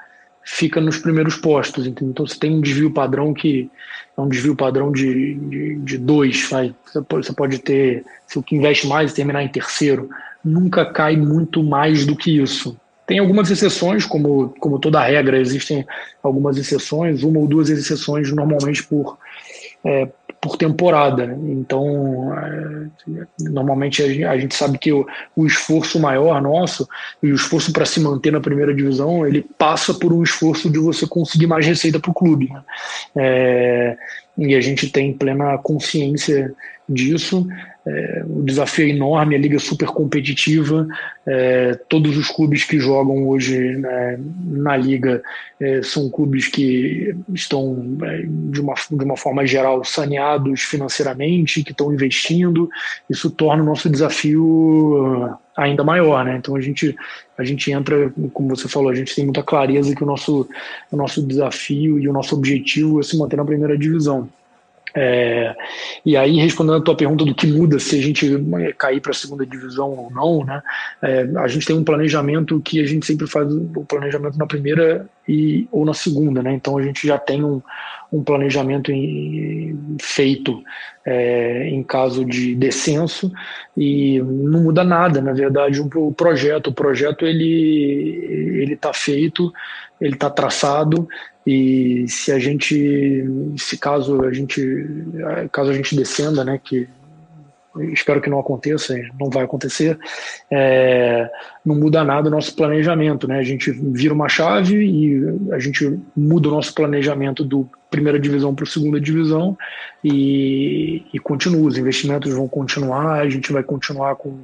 fica nos primeiros postos. Então você tem um desvio padrão que é um desvio padrão de, de, de dois. Vai. Você pode ter, se o que investe mais terminar em terceiro, nunca cai muito mais do que isso. Tem algumas exceções, como, como toda regra, existem algumas exceções, uma ou duas exceções normalmente por, é, por temporada. Né? Então, é, normalmente a gente, sabe que o, o, esforço maior nosso, e o esforço para se manter na primeira divisão, ele passa por um esforço de você conseguir mais receita para o clube. Né? É, e a gente tem plena consciência disso. É, o desafio é enorme, a liga é super competitiva. É, todos os clubes que jogam hoje né, na liga é, são clubes que estão, é, de, uma, de uma forma geral, saneados financeiramente, que estão investindo. Isso torna o nosso desafio ainda maior, né? Então a gente a gente entra, como você falou, a gente tem muita clareza que o nosso o nosso desafio e o nosso objetivo é se manter na primeira divisão. É, e aí, respondendo a tua pergunta do que muda se a gente cair para a segunda divisão ou não, né? É, a gente tem um planejamento que a gente sempre faz o planejamento na primeira e, ou na segunda, né? Então a gente já tem um, um planejamento em, feito é, em caso de descenso e não muda nada, na verdade, o, o projeto. O projeto ele ele está feito, ele está traçado e se a gente, se caso a gente, caso a gente descenda, né, que espero que não aconteça, não vai acontecer, é, não muda nada o nosso planejamento, né? A gente vira uma chave e a gente muda o nosso planejamento do primeira divisão para a segunda divisão e, e continua, os investimentos vão continuar, a gente vai continuar com,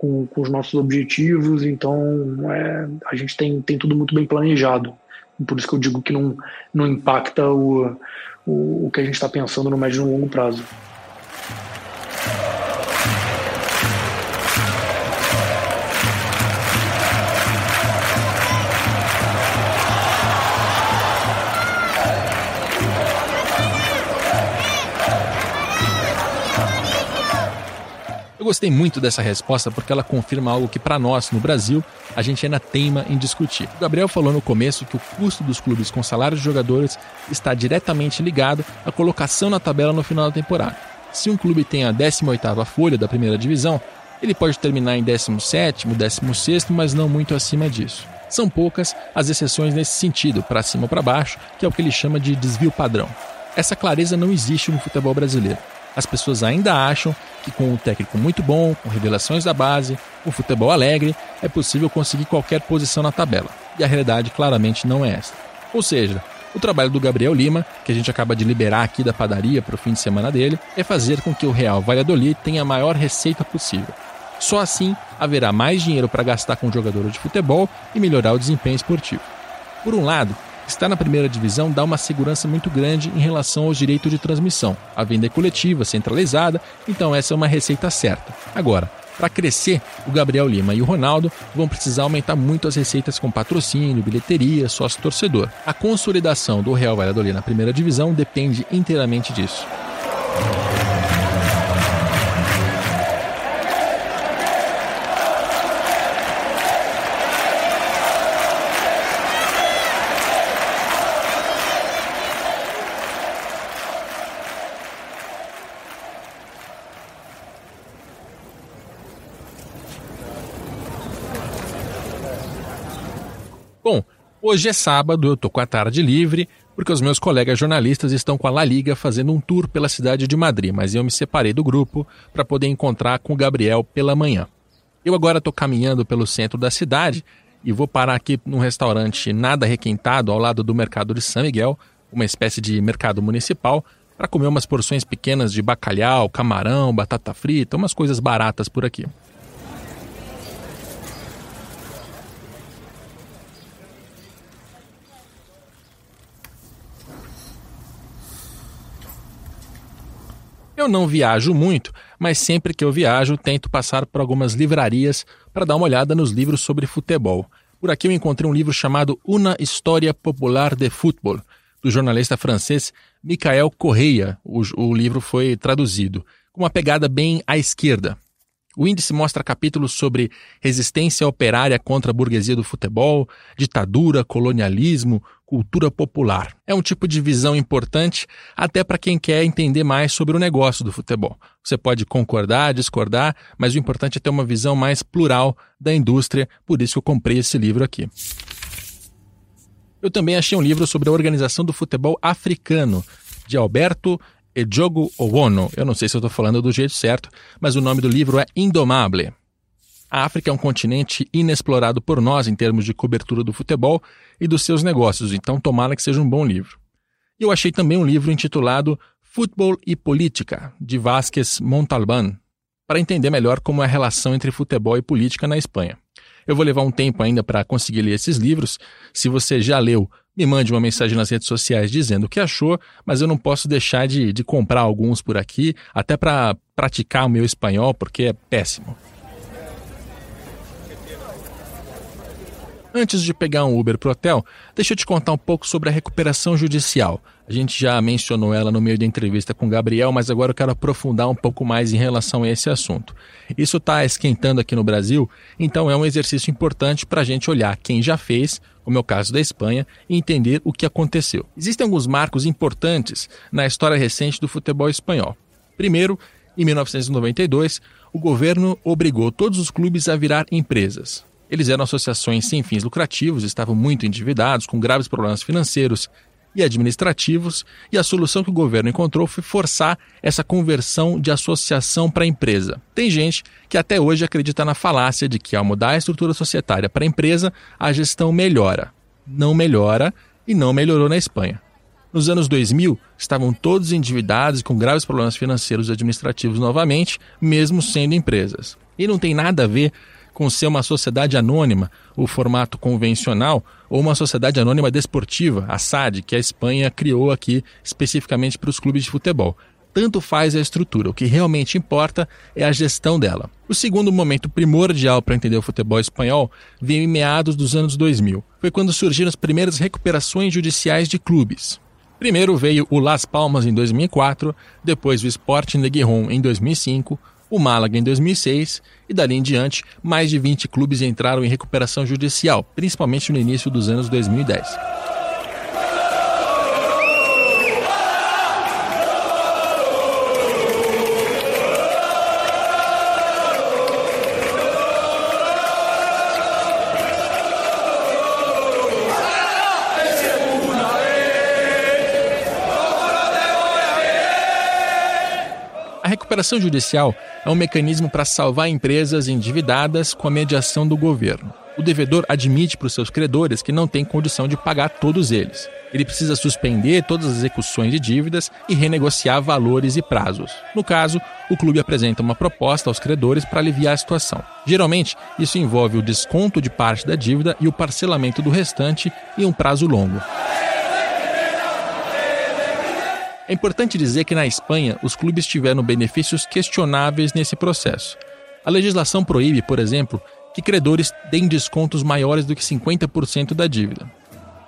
com, com os nossos objetivos, então é, a gente tem, tem tudo muito bem planejado. Por isso que eu digo que não, não impacta o, o, o que a gente está pensando no médio e no longo prazo. Eu gostei muito dessa resposta porque ela confirma algo que para nós, no Brasil, a gente ainda teima em discutir. O Gabriel falou no começo que o custo dos clubes com salários de jogadores está diretamente ligado à colocação na tabela no final da temporada. Se um clube tem a 18ª folha da primeira divisão, ele pode terminar em 17º, 16º, mas não muito acima disso. São poucas as exceções nesse sentido, para cima ou para baixo, que é o que ele chama de desvio padrão. Essa clareza não existe no futebol brasileiro as pessoas ainda acham que com um técnico muito bom, com revelações da base, com futebol alegre, é possível conseguir qualquer posição na tabela. E a realidade claramente não é essa. Ou seja, o trabalho do Gabriel Lima, que a gente acaba de liberar aqui da padaria para o fim de semana dele, é fazer com que o Real Valladolid tenha a maior receita possível. Só assim haverá mais dinheiro para gastar com jogadores de futebol e melhorar o desempenho esportivo. Por um lado, Estar na primeira divisão dá uma segurança muito grande em relação aos direitos de transmissão. A venda é coletiva, centralizada, então essa é uma receita certa. Agora, para crescer, o Gabriel Lima e o Ronaldo vão precisar aumentar muito as receitas com patrocínio, bilheteria, sócio-torcedor. A consolidação do Real Valladolid na primeira divisão depende inteiramente disso. Hoje é sábado, eu tô com a tarde livre, porque os meus colegas jornalistas estão com a La Liga fazendo um tour pela cidade de Madrid, mas eu me separei do grupo para poder encontrar com o Gabriel pela manhã. Eu agora estou caminhando pelo centro da cidade e vou parar aqui num restaurante nada requintado ao lado do mercado de São Miguel, uma espécie de mercado municipal, para comer umas porções pequenas de bacalhau, camarão, batata frita, umas coisas baratas por aqui. Eu não viajo muito, mas sempre que eu viajo tento passar por algumas livrarias para dar uma olhada nos livros sobre futebol. Por aqui eu encontrei um livro chamado Una História Popular de Futebol, do jornalista francês Michael Correia. O, o livro foi traduzido, com uma pegada bem à esquerda. O índice mostra capítulos sobre resistência operária contra a burguesia do futebol, ditadura, colonialismo, cultura popular. É um tipo de visão importante até para quem quer entender mais sobre o negócio do futebol. Você pode concordar, discordar, mas o importante é ter uma visão mais plural da indústria, por isso eu comprei esse livro aqui. Eu também achei um livro sobre a organização do futebol africano, de Alberto E Jogo Owono. Eu não sei se eu estou falando do jeito certo, mas o nome do livro é Indomable. A África é um continente inexplorado por nós em termos de cobertura do futebol e dos seus negócios, então tomara que seja um bom livro. E eu achei também um livro intitulado Futebol e Política, de Vasquez Montalbán, para entender melhor como é a relação entre futebol e política na Espanha. Eu vou levar um tempo ainda para conseguir ler esses livros. Se você já leu, me mande uma mensagem nas redes sociais dizendo o que achou, mas eu não posso deixar de, de comprar alguns por aqui, até para praticar o meu espanhol, porque é péssimo. Antes de pegar um Uber pro hotel, deixa eu te contar um pouco sobre a recuperação judicial. A gente já mencionou ela no meio da entrevista com o Gabriel, mas agora eu quero aprofundar um pouco mais em relação a esse assunto. Isso está esquentando aqui no Brasil, então é um exercício importante para a gente olhar quem já fez, como é o caso da Espanha, e entender o que aconteceu. Existem alguns marcos importantes na história recente do futebol espanhol. Primeiro, em 1992, o governo obrigou todos os clubes a virar empresas. Eles eram associações sem fins lucrativos, estavam muito endividados, com graves problemas financeiros e administrativos, e a solução que o governo encontrou foi forçar essa conversão de associação para empresa. Tem gente que até hoje acredita na falácia de que ao mudar a estrutura societária para empresa, a gestão melhora. Não melhora e não melhorou na Espanha. Nos anos 2000, estavam todos endividados com graves problemas financeiros e administrativos novamente, mesmo sendo empresas. E não tem nada a ver com ser uma sociedade anônima, o formato convencional, ou uma sociedade anônima desportiva, a SAD, que a Espanha criou aqui especificamente para os clubes de futebol. Tanto faz a estrutura, o que realmente importa é a gestão dela. O segundo momento primordial para entender o futebol espanhol veio em meados dos anos 2000. Foi quando surgiram as primeiras recuperações judiciais de clubes. Primeiro veio o Las Palmas em 2004, depois o Sporting de Gijón em 2005, o Málaga em 2006 e dali em diante, mais de 20 clubes entraram em recuperação judicial, principalmente no início dos anos 2010. Recuperação judicial é um mecanismo para salvar empresas endividadas com a mediação do governo. O devedor admite para os seus credores que não tem condição de pagar todos eles. Ele precisa suspender todas as execuções de dívidas e renegociar valores e prazos. No caso, o clube apresenta uma proposta aos credores para aliviar a situação. Geralmente, isso envolve o desconto de parte da dívida e o parcelamento do restante em um prazo longo. É importante dizer que na Espanha os clubes tiveram benefícios questionáveis nesse processo. A legislação proíbe, por exemplo, que credores deem descontos maiores do que 50% da dívida.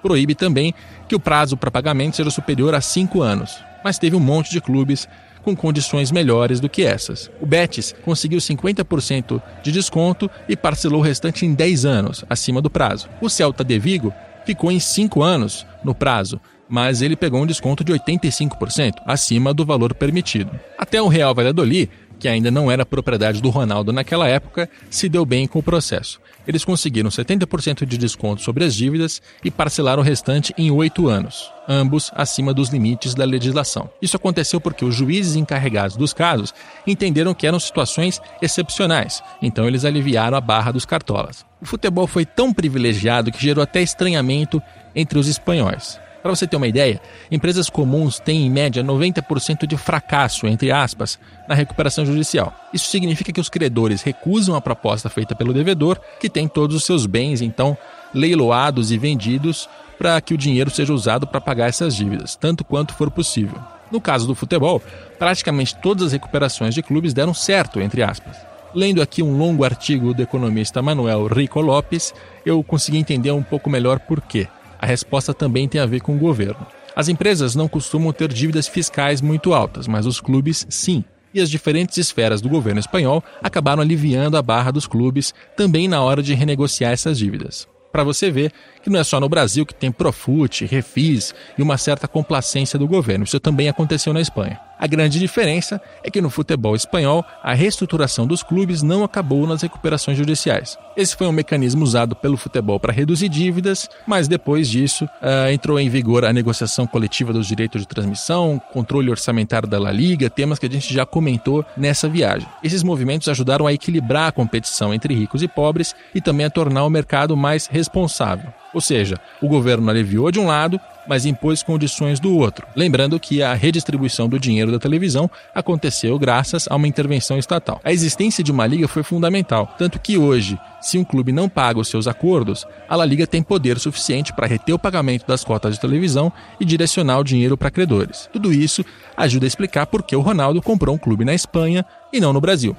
Proíbe também que o prazo para pagamento seja superior a 5 anos, mas teve um monte de clubes com condições melhores do que essas. O Betis conseguiu 50% de desconto e parcelou o restante em 10 anos, acima do prazo. O Celta de Vigo ficou em 5 anos no prazo, mas ele pegou um desconto de 85%, acima do valor permitido. Até o Real Valladolid, que ainda não era propriedade do Ronaldo naquela época, se deu bem com o processo. Eles conseguiram 70% de desconto sobre as dívidas e parcelaram o restante em oito anos, ambos acima dos limites da legislação. Isso aconteceu porque os juízes encarregados dos casos entenderam que eram situações excepcionais, então eles aliviaram a barra dos cartolas. O futebol foi tão privilegiado que gerou até estranhamento entre os espanhóis. Para você ter uma ideia, empresas comuns têm em média 90% de fracasso, entre aspas, na recuperação judicial. Isso significa que os credores recusam a proposta feita pelo devedor, que tem todos os seus bens então leiloados e vendidos para que o dinheiro seja usado para pagar essas dívidas, tanto quanto for possível. No caso do futebol, praticamente todas as recuperações de clubes deram certo, entre aspas. Lendo aqui um longo artigo do economista Manuel Rico Lopes, eu consegui entender um pouco melhor por quê. A resposta também tem a ver com o governo. As empresas não costumam ter dívidas fiscais muito altas, mas os clubes sim. E as diferentes esferas do governo espanhol acabaram aliviando a barra dos clubes também na hora de renegociar essas dívidas. Para você ver que não é só no Brasil que tem Profut, Refis e uma certa complacência do governo. Isso também aconteceu na Espanha. A grande diferença é que no futebol espanhol, a reestruturação dos clubes não acabou nas recuperações judiciais. Esse foi um mecanismo usado pelo futebol para reduzir dívidas, mas depois disso uh, entrou em vigor a negociação coletiva dos direitos de transmissão, controle orçamentário da La Liga, temas que a gente já comentou nessa viagem. Esses movimentos ajudaram a equilibrar a competição entre ricos e pobres e também a tornar o mercado mais responsável. Ou seja, o governo aliviou de um lado, mas impôs condições do outro. Lembrando que a redistribuição do dinheiro da televisão aconteceu graças a uma intervenção estatal. A existência de uma liga foi fundamental, tanto que hoje, se um clube não paga os seus acordos, a La Liga tem poder suficiente para reter o pagamento das cotas de televisão e direcionar o dinheiro para credores. Tudo isso ajuda a explicar por que o Ronaldo comprou um clube na Espanha e não no Brasil.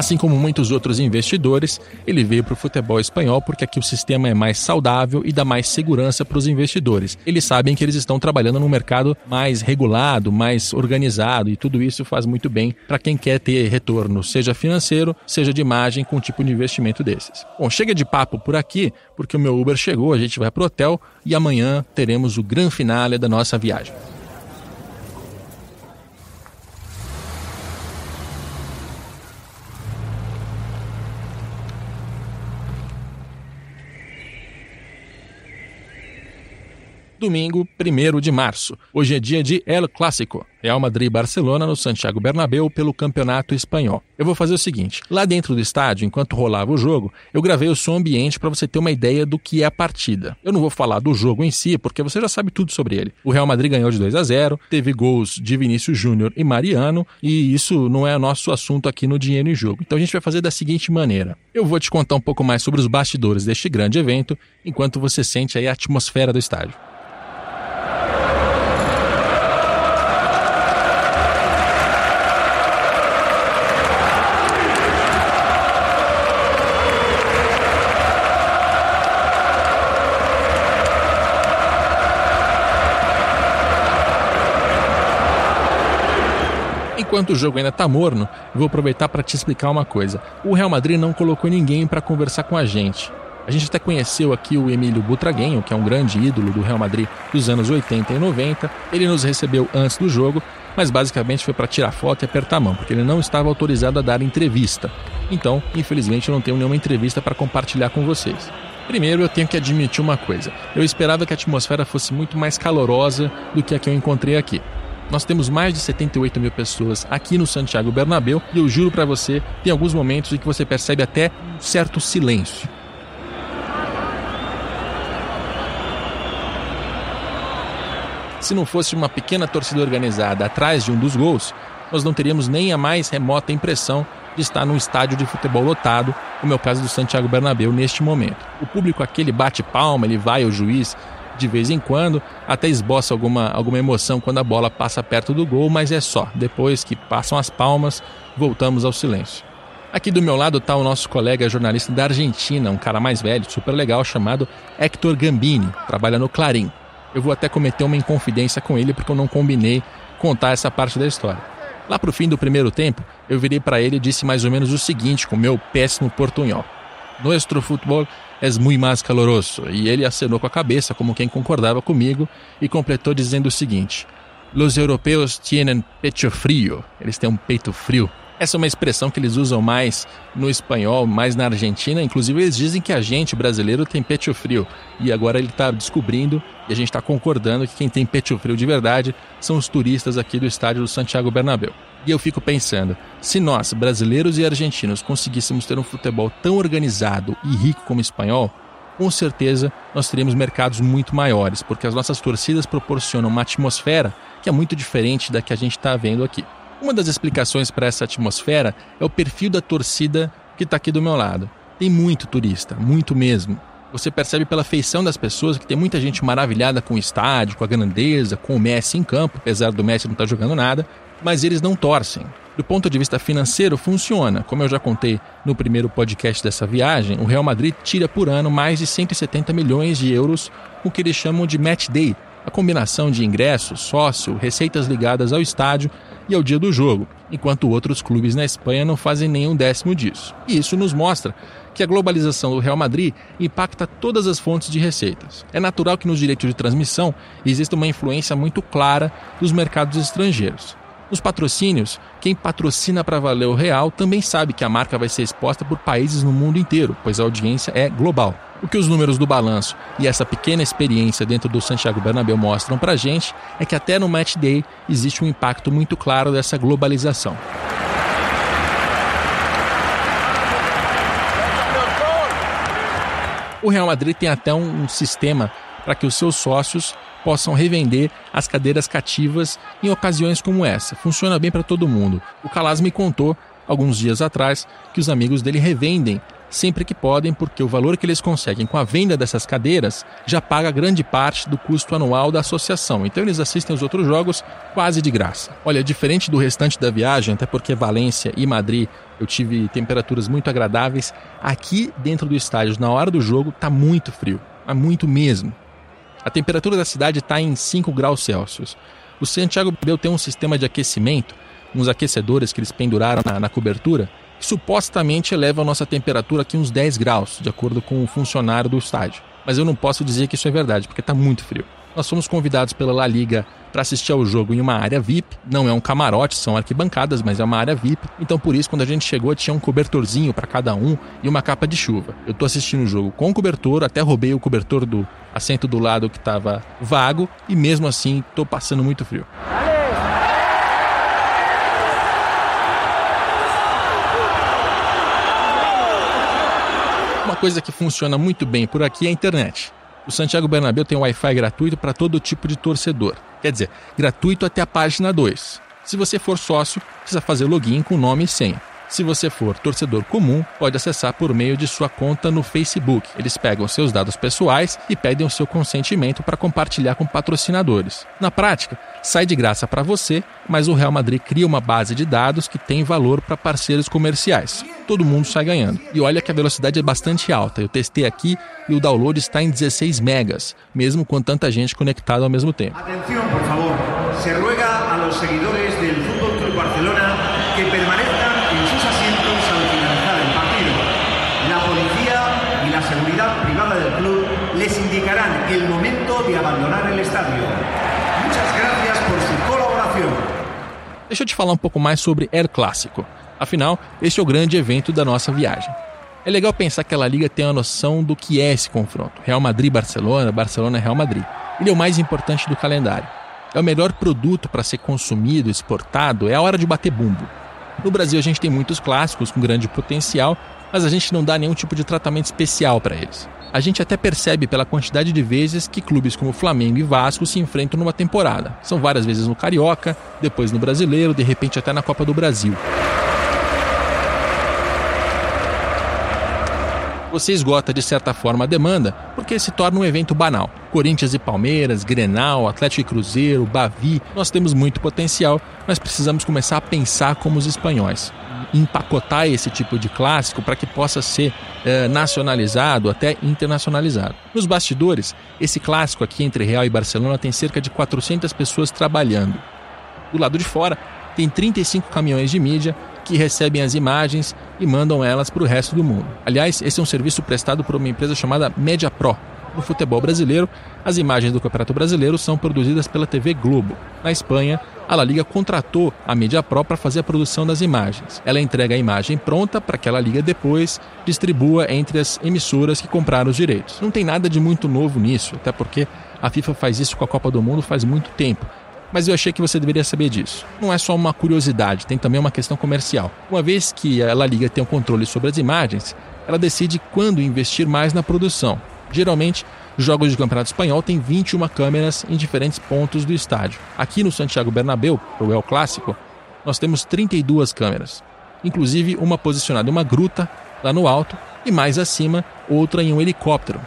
Assim como muitos outros investidores, ele veio para o futebol espanhol porque aqui o sistema é mais saudável e dá mais segurança para os investidores. Eles sabem que eles estão trabalhando num mercado mais regulado, mais organizado e tudo isso faz muito bem para quem quer ter retorno, seja financeiro, seja de imagem com um tipo de investimento desses. Bom, chega de papo por aqui, porque o meu Uber chegou, a gente vai para o hotel e amanhã teremos o grande finale da nossa viagem. Domingo, 1 de março. Hoje é dia de El Clássico. Real Madrid e Barcelona no Santiago Bernabéu pelo Campeonato Espanhol. Eu vou fazer o seguinte: lá dentro do estádio, enquanto rolava o jogo, eu gravei o som ambiente para você ter uma ideia do que é a partida. Eu não vou falar do jogo em si, porque você já sabe tudo sobre ele. O Real Madrid ganhou de 2 a 0, teve gols de Vinícius Júnior e Mariano, e isso não é nosso assunto aqui no Dinheiro em Jogo. Então a gente vai fazer da seguinte maneira: eu vou te contar um pouco mais sobre os bastidores deste grande evento, enquanto você sente aí a atmosfera do estádio. Enquanto o jogo ainda está morno, vou aproveitar para te explicar uma coisa. O Real Madrid não colocou ninguém para conversar com a gente. A gente até conheceu aqui o Emílio Butraguenho, que é um grande ídolo do Real Madrid dos anos 80 e 90. Ele nos recebeu antes do jogo, mas basicamente foi para tirar foto e apertar a mão, porque ele não estava autorizado a dar entrevista. Então, infelizmente, eu não tenho nenhuma entrevista para compartilhar com vocês. Primeiro, eu tenho que admitir uma coisa. Eu esperava que a atmosfera fosse muito mais calorosa do que a que eu encontrei aqui. Nós temos mais de 78 mil pessoas aqui no Santiago Bernabéu e eu juro para você, tem alguns momentos em que você percebe até um certo silêncio. Se não fosse uma pequena torcida organizada atrás de um dos gols, nós não teríamos nem a mais remota impressão de estar num estádio de futebol lotado, como é o caso do Santiago Bernabéu neste momento. O público aqui ele bate palma, ele vai ao juiz, de vez em quando, até esboça alguma, alguma emoção quando a bola passa perto do gol, mas é só. Depois que passam as palmas, voltamos ao silêncio. Aqui do meu lado está o nosso colega jornalista da Argentina, um cara mais velho, super legal, chamado Hector Gambini, trabalha no Clarim. Eu vou até cometer uma inconfidência com ele porque eu não combinei contar essa parte da história. Lá pro fim do primeiro tempo, eu virei para ele e disse mais ou menos o seguinte com meu péssimo portunhol. Nuestro futebol és muito mais caloroso. E ele acenou com a cabeça, como quem concordava comigo, e completou dizendo o seguinte: Los europeus tienen pecho frio. Eles têm um peito frio. Essa é uma expressão que eles usam mais no espanhol, mais na Argentina. Inclusive, eles dizem que a gente, brasileiro, tem pecho frio. E agora ele está descobrindo e a gente está concordando que quem tem pecho frio de verdade são os turistas aqui do estádio do Santiago Bernabéu. E eu fico pensando, se nós, brasileiros e argentinos, conseguíssemos ter um futebol tão organizado e rico como o espanhol, com certeza nós teríamos mercados muito maiores, porque as nossas torcidas proporcionam uma atmosfera que é muito diferente da que a gente está vendo aqui. Uma das explicações para essa atmosfera é o perfil da torcida que está aqui do meu lado. Tem muito turista, muito mesmo. Você percebe pela feição das pessoas que tem muita gente maravilhada com o estádio, com a grandeza, com o Messi em campo, apesar do Messi não estar tá jogando nada, mas eles não torcem. Do ponto de vista financeiro, funciona. Como eu já contei no primeiro podcast dessa viagem, o Real Madrid tira por ano mais de 170 milhões de euros o que eles chamam de match day, a combinação de ingressos, sócio, receitas ligadas ao estádio e ao dia do jogo, enquanto outros clubes na Espanha não fazem nenhum décimo disso. E isso nos mostra que a globalização do Real Madrid impacta todas as fontes de receitas. É natural que nos direitos de transmissão exista uma influência muito clara dos mercados estrangeiros. Nos patrocínios, quem patrocina para valer o real também sabe que a marca vai ser exposta por países no mundo inteiro, pois a audiência é global. O que os números do balanço e essa pequena experiência dentro do Santiago Bernabéu mostram para gente é que até no match day existe um impacto muito claro dessa globalização. O Real Madrid tem até um sistema para que os seus sócios possam revender as cadeiras cativas em ocasiões como essa. Funciona bem para todo mundo. O Calas me contou alguns dias atrás que os amigos dele revendem sempre que podem, porque o valor que eles conseguem com a venda dessas cadeiras já paga grande parte do custo anual da associação. Então eles assistem os outros jogos quase de graça. Olha, diferente do restante da viagem, até porque Valência e Madrid eu tive temperaturas muito agradáveis, aqui dentro do estádio, na hora do jogo, está muito frio. É muito mesmo. A temperatura da cidade está em 5 graus Celsius. O Santiago Bernabéu tem um sistema de aquecimento, uns aquecedores que eles penduraram na, na cobertura, que supostamente eleva a nossa temperatura aqui uns 10 graus, de acordo com o funcionário do estádio. Mas eu não posso dizer que isso é verdade, porque está muito frio. Nós fomos convidados pela La Liga para assistir ao jogo em uma área VIP. Não é um camarote, são arquibancadas, mas é uma área VIP. Então por isso, quando a gente chegou, tinha um cobertorzinho para cada um e uma capa de chuva. Eu tô assistindo o jogo com cobertor, até roubei o cobertor do assento do lado que estava vago e mesmo assim tô passando muito frio. Uma coisa que funciona muito bem por aqui é a internet. O Santiago Bernabéu tem Wi-Fi gratuito para todo tipo de torcedor. Quer dizer, gratuito até a página 2. Se você for sócio, precisa fazer login com nome e senha. Se você for torcedor comum, pode acessar por meio de sua conta no Facebook. Eles pegam seus dados pessoais e pedem o seu consentimento para compartilhar com patrocinadores. Na prática, sai de graça para você, mas o Real Madrid cria uma base de dados que tem valor para parceiros comerciais. Todo mundo sai ganhando. E olha que a velocidade é bastante alta. Eu testei aqui e o download está em 16 megas, mesmo com tanta gente conectada ao mesmo tempo. Atenção, por favor. Se ruega a los seguidores del Fútbol Club Barcelona que permanezcan el momento de abandonar el estadio. Muchas gracias por su colaboración. Deixa eu te falar um pouco mais sobre El Clássico. Afinal, este é o grande evento da nossa viagem. É legal pensar que a La Liga tem uma noção do que é esse confronto. Real Madrid-Barcelona, Barcelona-Real Madrid. Ele é o mais importante do calendário. É o melhor produto para ser consumido, exportado, é a hora de bater bumbo. No Brasil a gente tem muitos clássicos com grande potencial, mas a gente não dá nenhum tipo de tratamento especial para eles. A gente até percebe pela quantidade de vezes que clubes como Flamengo e Vasco se enfrentam numa temporada. São várias vezes no Carioca, depois no Brasileiro, de repente até na Copa do Brasil. Você esgota de certa forma a demanda porque se torna um evento banal. Corinthians e Palmeiras, Grenal, Atlético e Cruzeiro, Bavi, nós temos muito potencial, mas precisamos começar a pensar como os espanhóis empacotar esse tipo de clássico para que possa ser é, nacionalizado, até internacionalizado. Nos bastidores, esse clássico aqui entre Real e Barcelona tem cerca de 400 pessoas trabalhando. Do lado de fora, tem 35 caminhões de mídia que recebem as imagens e mandam elas para o resto do mundo. Aliás, esse é um serviço prestado por uma empresa chamada Media Pro, no futebol brasileiro, as imagens do Campeonato Brasileiro são produzidas pela TV Globo. Na Espanha, a La Liga contratou a Media Pro para fazer a produção das imagens. Ela entrega a imagem pronta para que a La Liga depois distribua entre as emissoras que compraram os direitos. Não tem nada de muito novo nisso, até porque a FIFA faz isso com a Copa do Mundo faz muito tempo. Mas eu achei que você deveria saber disso. Não é só uma curiosidade, tem também uma questão comercial. Uma vez que a La Liga tem o controle sobre as imagens, ela decide quando investir mais na produção. Geralmente, jogos de campeonato espanhol têm 21 câmeras em diferentes pontos do estádio. Aqui no Santiago Bernabéu, o El Clássico, nós temos 32 câmeras, inclusive uma posicionada em uma gruta lá no alto e mais acima outra em um helicóptero.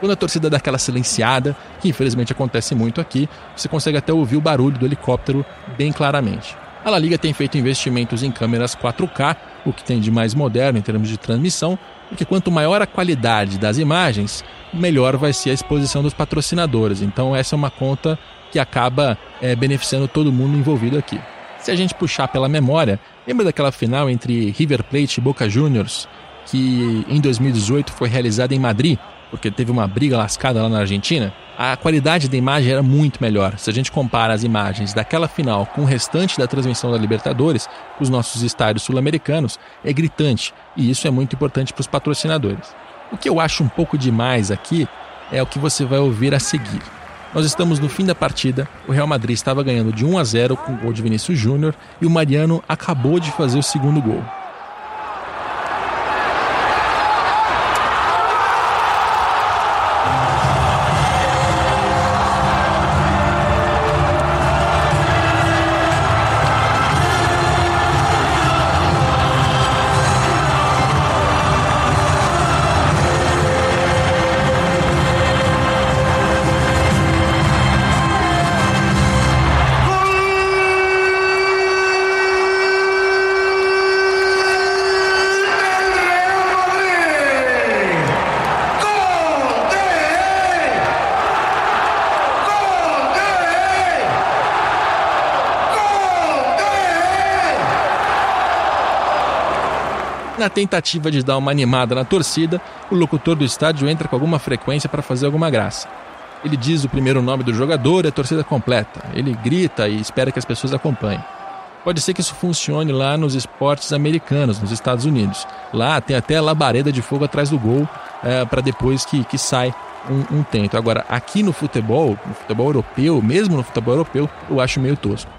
Quando a torcida dá aquela silenciada, que infelizmente acontece muito aqui, você consegue até ouvir o barulho do helicóptero bem claramente. A La Liga tem feito investimentos em câmeras 4K, o que tem de mais moderno em termos de transmissão, porque quanto maior a qualidade das imagens, melhor vai ser a exposição dos patrocinadores. Então essa é uma conta que acaba é, beneficiando todo mundo envolvido aqui. Se a gente puxar pela memória, lembra daquela final entre River Plate e Boca Juniors, que em 2018 foi realizada em Madrid, porque teve uma briga lascada lá na Argentina? A qualidade da imagem era muito melhor. Se a gente compara as imagens daquela final com o restante da transmissão da Libertadores, os nossos estádios sul-americanos, é gritante. E isso é muito importante para os patrocinadores. O que eu acho um pouco demais aqui é o que você vai ouvir a seguir. Nós estamos no fim da partida, o Real Madrid estava ganhando de 1 a 0 com o gol de Vinícius Júnior e o Mariano acabou de fazer o segundo gol. Tentativa de dar uma animada na torcida, o locutor do estádio entra com alguma frequência para fazer alguma graça. Ele diz o primeiro nome do jogador e a torcida completa. Ele grita e espera que as pessoas acompanhem. Pode ser que isso funcione lá nos esportes americanos, nos Estados Unidos. Lá tem até labareda de fogo atrás do gol é, para depois que, que sai um, um tento. Agora, aqui no futebol, no futebol europeu, mesmo no futebol europeu, eu acho meio tosco.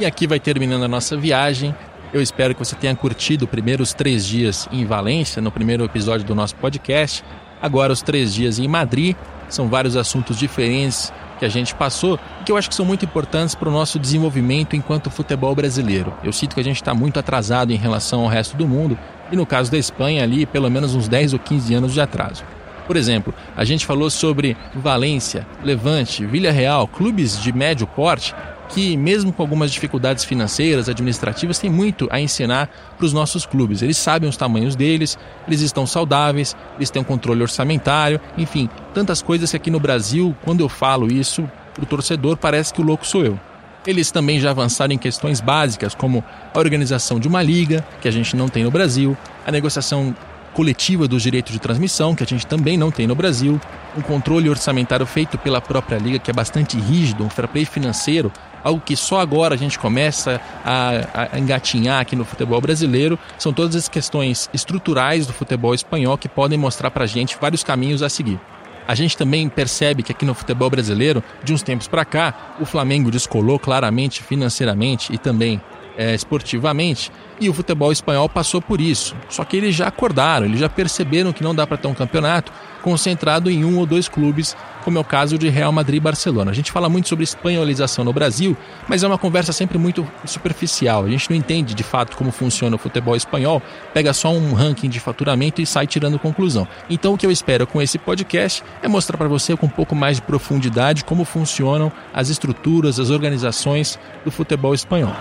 E aqui vai terminando a nossa viagem. Eu espero que você tenha curtido os três dias em Valência, no primeiro episódio do nosso podcast. Agora os três dias em Madrid. São vários assuntos diferentes que a gente passou e que eu acho que são muito importantes para o nosso desenvolvimento enquanto futebol brasileiro. Eu sinto que a gente está muito atrasado em relação ao resto do mundo e no caso da Espanha ali pelo menos uns 10 ou 15 anos de atraso. Por exemplo, a gente falou sobre Valência, Levante, Vila Real, clubes de médio porte que, mesmo com algumas dificuldades financeiras, administrativas, tem muito a ensinar para os nossos clubes. Eles sabem os tamanhos deles, eles estão saudáveis, eles têm um controle orçamentário, enfim, tantas coisas que aqui no Brasil, quando eu falo isso para o torcedor, parece que o louco sou eu. Eles também já avançaram em questões básicas, como a organização de uma liga, que a gente não tem no Brasil, a negociação coletiva dos direitos de transmissão, que a gente também não tem no Brasil, um controle orçamentário feito pela própria liga, que é bastante rígido, um fair play financeiro algo que só agora a gente começa a, a engatinhar aqui no futebol brasileiro, são todas as questões estruturais do futebol espanhol que podem mostrar para a gente vários caminhos a seguir. A gente também percebe que aqui no futebol brasileiro, de uns tempos para cá, o Flamengo descolou claramente financeiramente e também é, esportivamente, e o futebol espanhol passou por isso. Só que eles já acordaram, eles já perceberam que não dá para ter um campeonato concentrado em um ou dois clubes, como é o caso de Real Madrid e Barcelona. A gente fala muito sobre espanholização no Brasil, mas é uma conversa sempre muito superficial. A gente não entende de fato como funciona o futebol espanhol, pega só um ranking de faturamento e sai tirando conclusão. Então o que eu espero com esse podcast é mostrar para você com um pouco mais de profundidade como funcionam as estruturas, as organizações do futebol espanhol.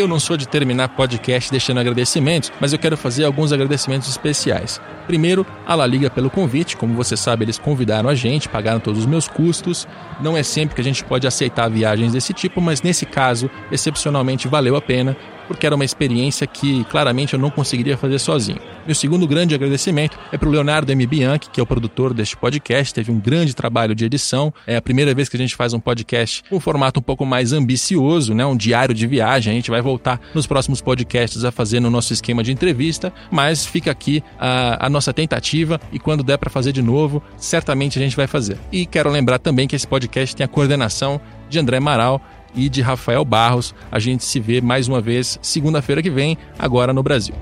Eu não sou de terminar podcast deixando agradecimentos, mas eu quero fazer alguns agradecimentos especiais. Primeiro, a La Liga pelo convite. Como você sabe, eles convidaram a gente, pagaram todos os meus custos. Não é sempre que a gente pode aceitar viagens desse tipo, mas nesse caso, excepcionalmente valeu a pena porque era uma experiência que claramente eu não conseguiria fazer sozinho. Meu segundo grande agradecimento é para o Leonardo M. Bianchi, que é o produtor deste podcast, teve um grande trabalho de edição. É a primeira vez que a gente faz um podcast com um formato um pouco mais ambicioso, né? um diário de viagem. A gente vai voltar nos próximos podcasts a fazer no nosso esquema de entrevista, mas fica aqui a, a nossa tentativa e quando der para fazer de novo, certamente a gente vai fazer. E quero lembrar também que esse podcast tem a coordenação de André Amaral, e de Rafael Barros. A gente se vê mais uma vez segunda-feira que vem, agora no Brasil.